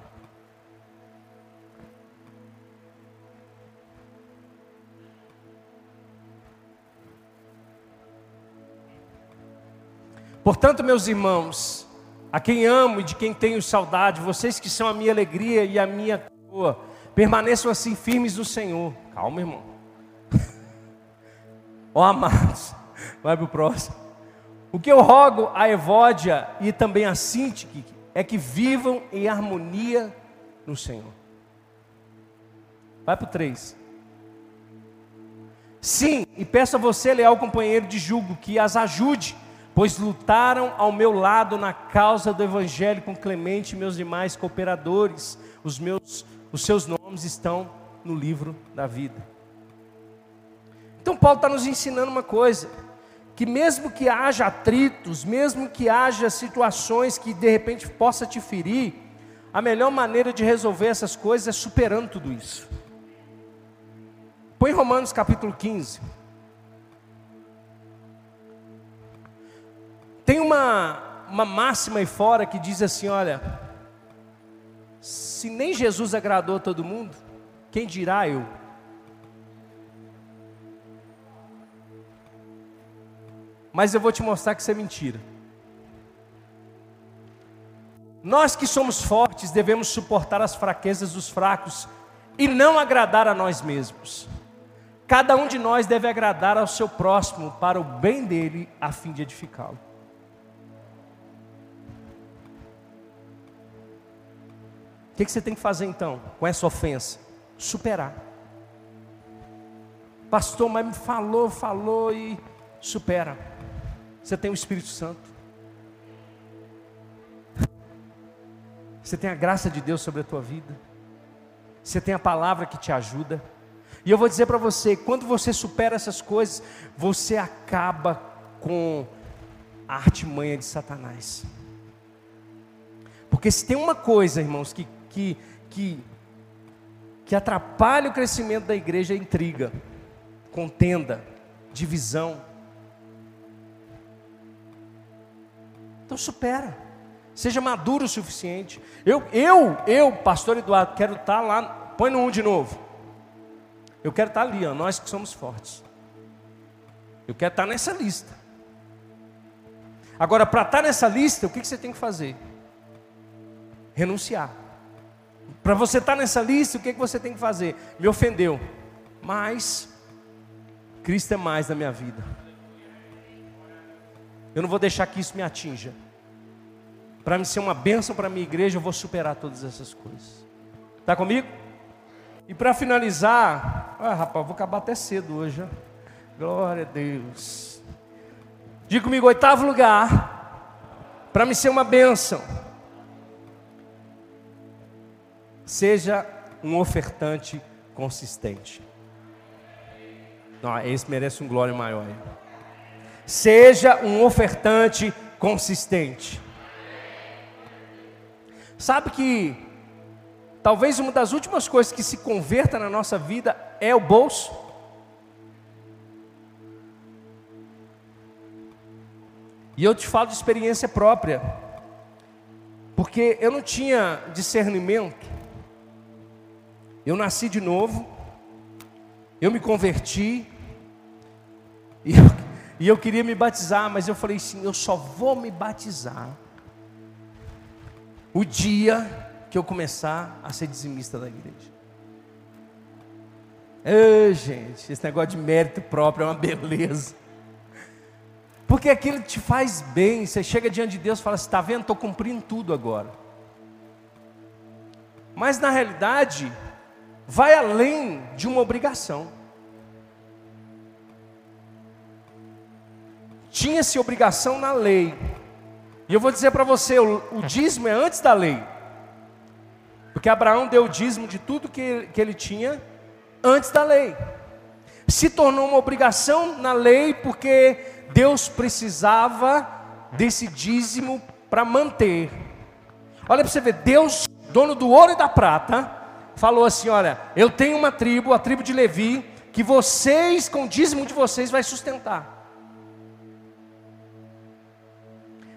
Portanto, meus irmãos, a quem amo e de quem tenho saudade, vocês que são a minha alegria e a minha coroa, permaneçam assim firmes no Senhor. Calma, irmão. Ó oh, amados, vai para o próximo. O que eu rogo a Evódia e também a Sintique é que vivam em harmonia no Senhor. Vai para o 3. Sim, e peço a você, leal companheiro de julgo, que as ajude pois lutaram ao meu lado na causa do Evangelho com Clemente e meus demais cooperadores. Os, meus, os seus nomes estão no livro da vida. Então, Paulo está nos ensinando uma coisa: que mesmo que haja atritos, mesmo que haja situações que de repente possa te ferir, a melhor maneira de resolver essas coisas é superando tudo isso. Põe Romanos capítulo 15. Tem uma, uma máxima aí fora que diz assim: olha, se nem Jesus agradou todo mundo, quem dirá eu? Mas eu vou te mostrar que isso é mentira. Nós que somos fortes devemos suportar as fraquezas dos fracos e não agradar a nós mesmos. Cada um de nós deve agradar ao seu próximo para o bem dele, a fim de edificá-lo. Que, que você tem que fazer então com essa ofensa? Superar. Pastor, mas me falou, falou e supera. Você tem o Espírito Santo. Você tem a graça de Deus sobre a tua vida. Você tem a palavra que te ajuda. E eu vou dizer para você, quando você supera essas coisas, você acaba com a artimanha de Satanás. Porque se tem uma coisa, irmãos, que, que, que, que atrapalha o crescimento da igreja é intriga, contenda, divisão. Então supera. Seja maduro o suficiente. Eu, eu, eu, pastor Eduardo, quero estar lá. Põe no um de novo. Eu quero estar ali, ó, nós que somos fortes. Eu quero estar nessa lista. Agora, para estar nessa lista, o que, que você tem que fazer? Renunciar. Para você estar nessa lista, o que, que você tem que fazer? Me ofendeu, mas Cristo é mais na minha vida. Eu não vou deixar que isso me atinja. Para me ser uma bênção para a minha igreja, eu vou superar todas essas coisas. Está comigo? E para finalizar, ah, rapaz, vou acabar até cedo hoje. Glória a Deus. Diga comigo, oitavo lugar, para me ser uma bênção. Seja um ofertante consistente. Não, esse merece um glória maior. Hein? Seja um ofertante consistente. Sabe que talvez uma das últimas coisas que se converta na nossa vida é o bolso? E eu te falo de experiência própria, porque eu não tinha discernimento. Eu nasci de novo, eu me converti, e eu, e eu queria me batizar, mas eu falei assim: eu só vou me batizar o dia que eu começar a ser dizimista da igreja. Ei, gente, esse negócio de mérito próprio é uma beleza. Porque aquilo te faz bem. Você chega diante de Deus e fala assim: está vendo? Estou cumprindo tudo agora. Mas na realidade, vai além de uma obrigação. Tinha-se obrigação na lei. E eu vou dizer para você: o, o, dízimo é antes da lei. Porque Abraão deu o dízimo de tudo que, que ele tinha antes da lei. Se tornou uma obrigação na lei porque Deus precisava desse dízimo para manter. Olha para você ver, Deus, dono do ouro e da prata, falou assim: Olha, eu tenho uma tribo, a tribo de Levi, que vocês, com o dízimo de vocês, vai sustentar.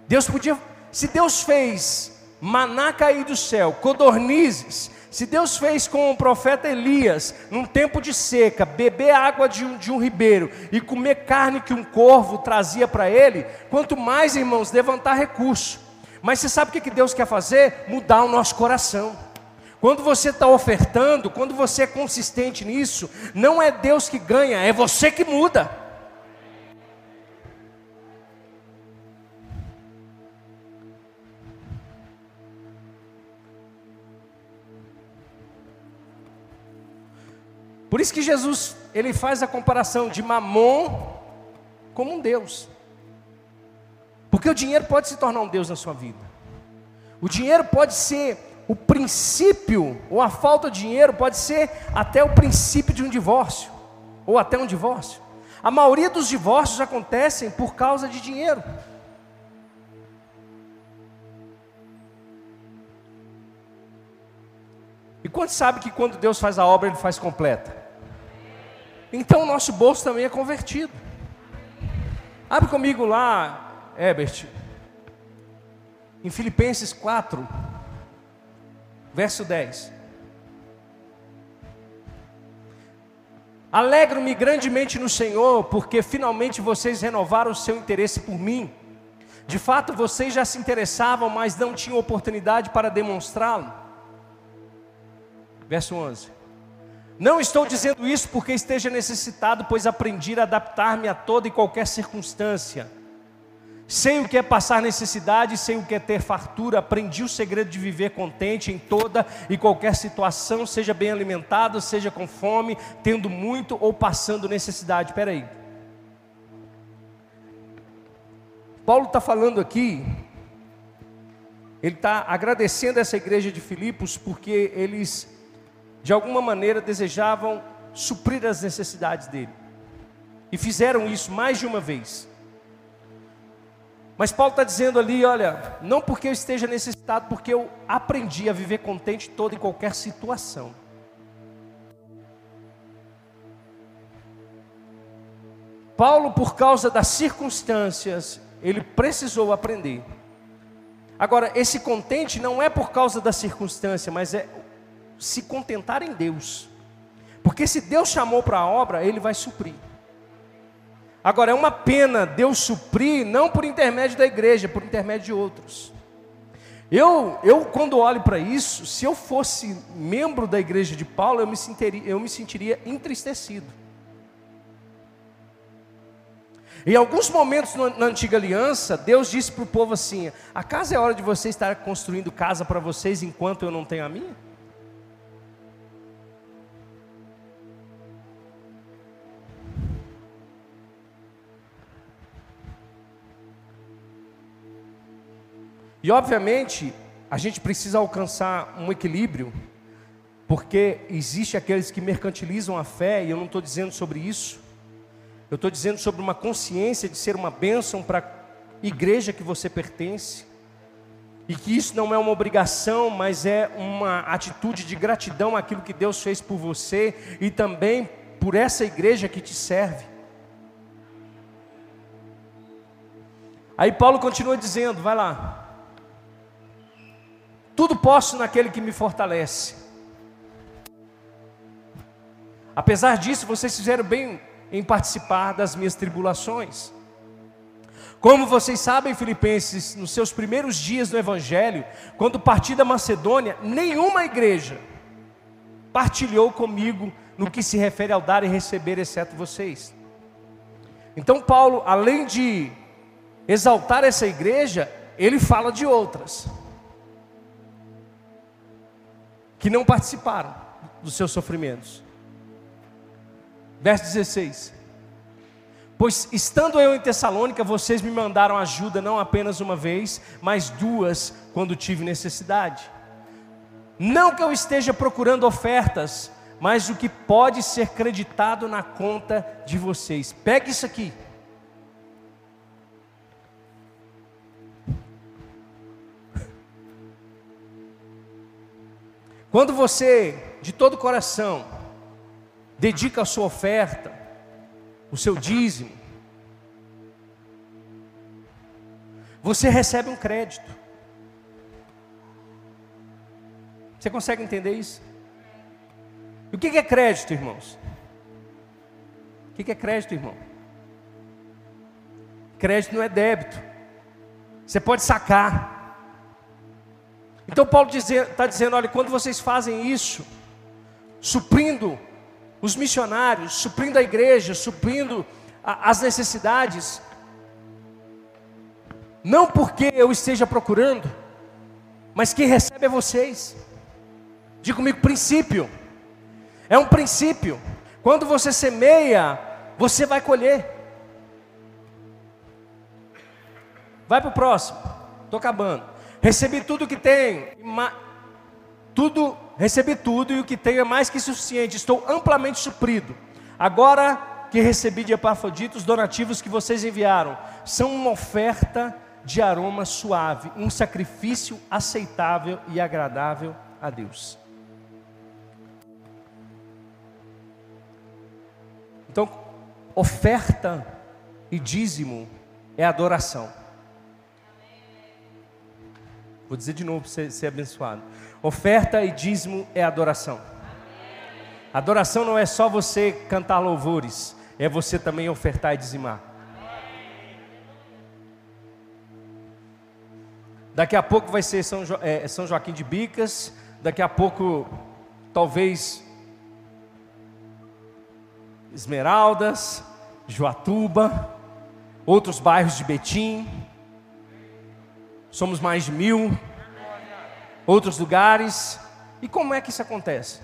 Deus podia, se Deus fez maná cair do céu, codornizes, se Deus fez com o profeta Elias, num tempo de seca, beber água de um, de um ribeiro e comer carne que um corvo trazia para ele, quanto mais, irmãos, levantar recurso. Mas você sabe o que Deus quer fazer? Mudar o nosso coração. Quando você está ofertando, quando você é consistente nisso, não é Deus que ganha, é você que muda. Por isso que Jesus, ele faz a comparação de Mamon como um Deus. Porque o dinheiro pode se tornar um Deus na sua vida. O dinheiro pode ser o princípio, ou a falta de dinheiro pode ser até o princípio de um divórcio, ou até um divórcio. A maioria dos divórcios acontecem por causa de dinheiro. E quanto sabe que quando Deus faz a obra, Ele faz completa? Então o nosso bolso também é convertido. Abre comigo lá, Herbert, em Filipenses 4, verso 10. Alegro-me grandemente no Senhor, porque finalmente vocês renovaram o seu interesse por mim. De fato, vocês já se interessavam, mas não tinham oportunidade para demonstrá-lo. Verso 11. Não estou dizendo isso porque esteja necessitado, pois aprendi a adaptar-me a toda e qualquer circunstância. Sei o que é passar necessidade, sei o que é ter fartura, aprendi o segredo de viver contente em toda e qualquer situação, seja bem alimentado, seja com fome, tendo muito ou passando necessidade. Espera aí. Paulo está falando aqui, ele está agradecendo essa igreja de Filipos porque eles, de alguma maneira, desejavam suprir as necessidades dele. E fizeram isso mais de uma vez. Mas Paulo está dizendo ali: olha, não porque eu esteja necessitado, porque eu aprendi a viver contente toda e qualquer situação. Paulo, por causa das circunstâncias, ele precisou aprender. Agora, esse contente não é por causa da circunstância, mas é se contentar em Deus. Porque se Deus chamou para a obra, Ele vai suprir. Agora, é uma pena Deus suprir, não por intermédio da igreja, por intermédio de outros. Eu, eu quando olho para isso, se eu fosse membro da igreja de Paulo, eu me sentiria, eu me sentiria entristecido. Em alguns momentos na antiga aliança, Deus disse para o povo assim: Acaso é hora de você estar construindo casa para vocês enquanto eu não tenho a minha? E obviamente, a gente precisa alcançar um equilíbrio, porque existe aqueles que mercantilizam a fé, e eu não estou dizendo sobre isso. Eu estou dizendo sobre uma consciência de ser uma bênção para a igreja que você pertence. E que isso não é uma obrigação, mas é uma atitude de gratidão àquilo que Deus fez por você e também por essa igreja que te serve. Aí Paulo continua dizendo, vai lá. Tudo posso naquele que me fortalece. Apesar disso, vocês fizeram bem em participar das minhas tribulações. Como vocês sabem, Filipenses, nos seus primeiros dias do Evangelho, quando parti da Macedônia, nenhuma igreja partilhou comigo no que se refere ao dar e receber, exceto vocês. Então, Paulo, além de exaltar essa igreja, ele fala de outras que não participaram dos seus sofrimentos. Verso 16: Pois estando eu em Tessalônica, vocês me mandaram ajuda não apenas uma vez, mas duas, quando tive necessidade. Não que eu esteja procurando ofertas, mas o que pode ser creditado na conta de vocês. Pegue isso aqui. Quando você, de todo o coração, dedica a sua oferta, o seu dízimo, você recebe um crédito. Você consegue entender isso? E o que é crédito, irmãos? O que é crédito, irmão? Crédito não é débito. Você pode sacar. Então Paulo está dizendo: olha, quando vocês fazem isso, suprindo os missionários, suprindo a igreja, suprindo a, as necessidades, não porque eu esteja procurando, mas quem recebe é vocês. Diga comigo, princípio. É um princípio. Quando você semeia, você vai colher. Vai para o próximo. Estou acabando. Recebi tudo que tenho, tudo, recebi tudo e o que tenho é mais que suficiente, estou amplamente suprido. Agora que recebi de Epafrodito os donativos que vocês enviaram, são uma oferta de aroma suave, um sacrifício aceitável e agradável a Deus. Então, oferta e dízimo é adoração. Vou dizer de novo para você ser abençoado. Oferta e dízimo é adoração. Adoração não é só você cantar louvores, é você também ofertar e dizimar. Daqui a pouco vai ser São, jo é, São Joaquim de Bicas, daqui a pouco, talvez, Esmeraldas, Joatuba, outros bairros de Betim somos mais de mil, outros lugares. E como é que isso acontece?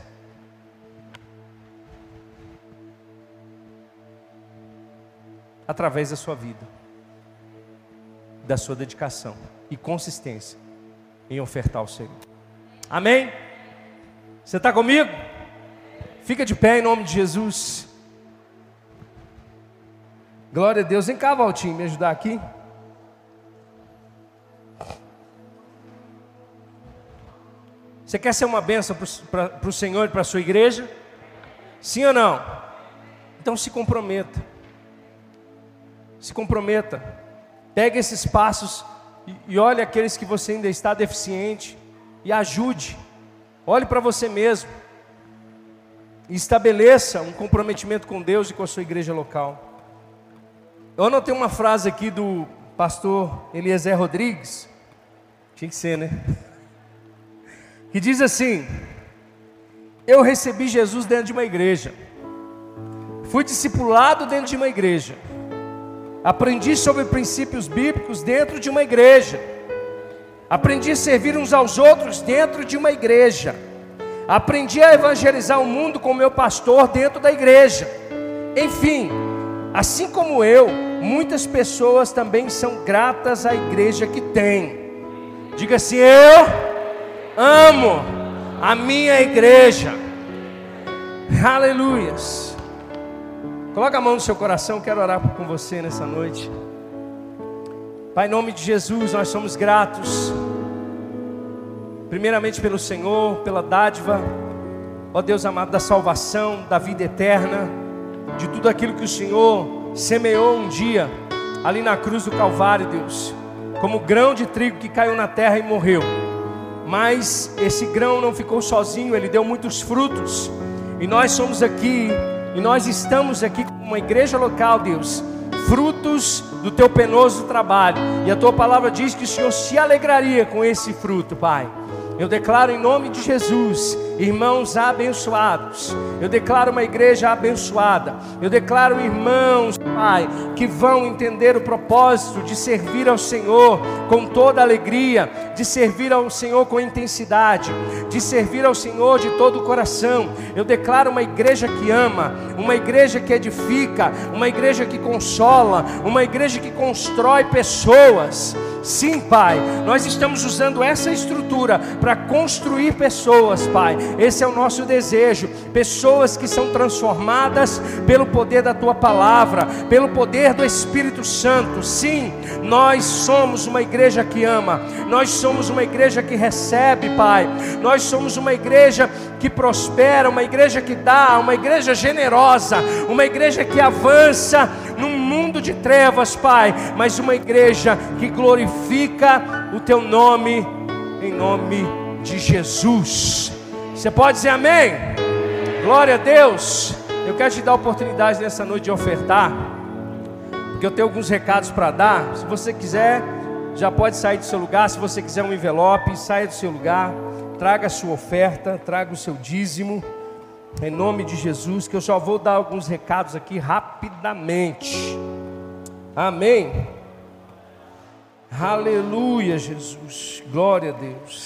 Através da sua vida. da sua dedicação e consistência em ofertar ao Senhor. Amém? Você está comigo? Fica de pé em nome de Jesus. Glória a Deus. Vem cá, Valtinho, me ajudar aqui. Você quer ser uma bênção para o Senhor e para a sua igreja? Sim ou não? Então se comprometa. Se comprometa. Pegue esses passos e, e olhe aqueles que você ainda está deficiente e ajude. Olhe para você mesmo. E estabeleça um comprometimento com Deus e com a sua igreja local. Eu anotei uma frase aqui do pastor Eliezer Rodrigues. Tinha que ser, né? Que diz assim: Eu recebi Jesus dentro de uma igreja, fui discipulado dentro de uma igreja, aprendi sobre princípios bíblicos dentro de uma igreja, aprendi a servir uns aos outros dentro de uma igreja, aprendi a evangelizar o mundo com meu pastor dentro da igreja. Enfim, assim como eu, muitas pessoas também são gratas à igreja que tem. Diga assim: Eu amo a minha igreja. Aleluias. Coloca a mão no seu coração, quero orar com você nessa noite. Pai, em nome de Jesus, nós somos gratos. Primeiramente pelo Senhor, pela dádiva, ó Deus amado, da salvação, da vida eterna, de tudo aquilo que o Senhor semeou um dia ali na cruz do Calvário, Deus, como grão de trigo que caiu na terra e morreu mas esse grão não ficou sozinho, ele deu muitos frutos. E nós somos aqui, e nós estamos aqui como uma igreja local, Deus, frutos do teu penoso trabalho. E a tua palavra diz que o Senhor se alegraria com esse fruto, Pai. Eu declaro em nome de Jesus, irmãos abençoados. Eu declaro uma igreja abençoada. Eu declaro irmãos, Pai, que vão entender o propósito de servir ao Senhor com toda alegria, de servir ao Senhor com intensidade, de servir ao Senhor de todo o coração. Eu declaro uma igreja que ama, uma igreja que edifica, uma igreja que consola, uma igreja que constrói pessoas. Sim, Pai, nós estamos usando essa estrutura para construir pessoas, Pai. Esse é o nosso desejo. Pessoas que são transformadas pelo poder da tua palavra, pelo poder do Espírito Santo. Sim, nós somos uma igreja que ama, nós somos uma igreja que recebe, Pai. Nós somos uma igreja que prospera, uma igreja que dá, uma igreja generosa, uma igreja que avança num mundo de trevas, Pai, mas uma igreja que glorifica o Teu nome, em nome de Jesus. Você pode dizer amém? Glória a Deus. Eu quero te dar a oportunidade nessa noite de ofertar, porque eu tenho alguns recados para dar. Se você quiser, já pode sair do seu lugar. Se você quiser um envelope, saia do seu lugar, traga a sua oferta, traga o seu dízimo. Em nome de Jesus, que eu só vou dar alguns recados aqui rapidamente. Amém. Aleluia, Jesus. Glória a Deus.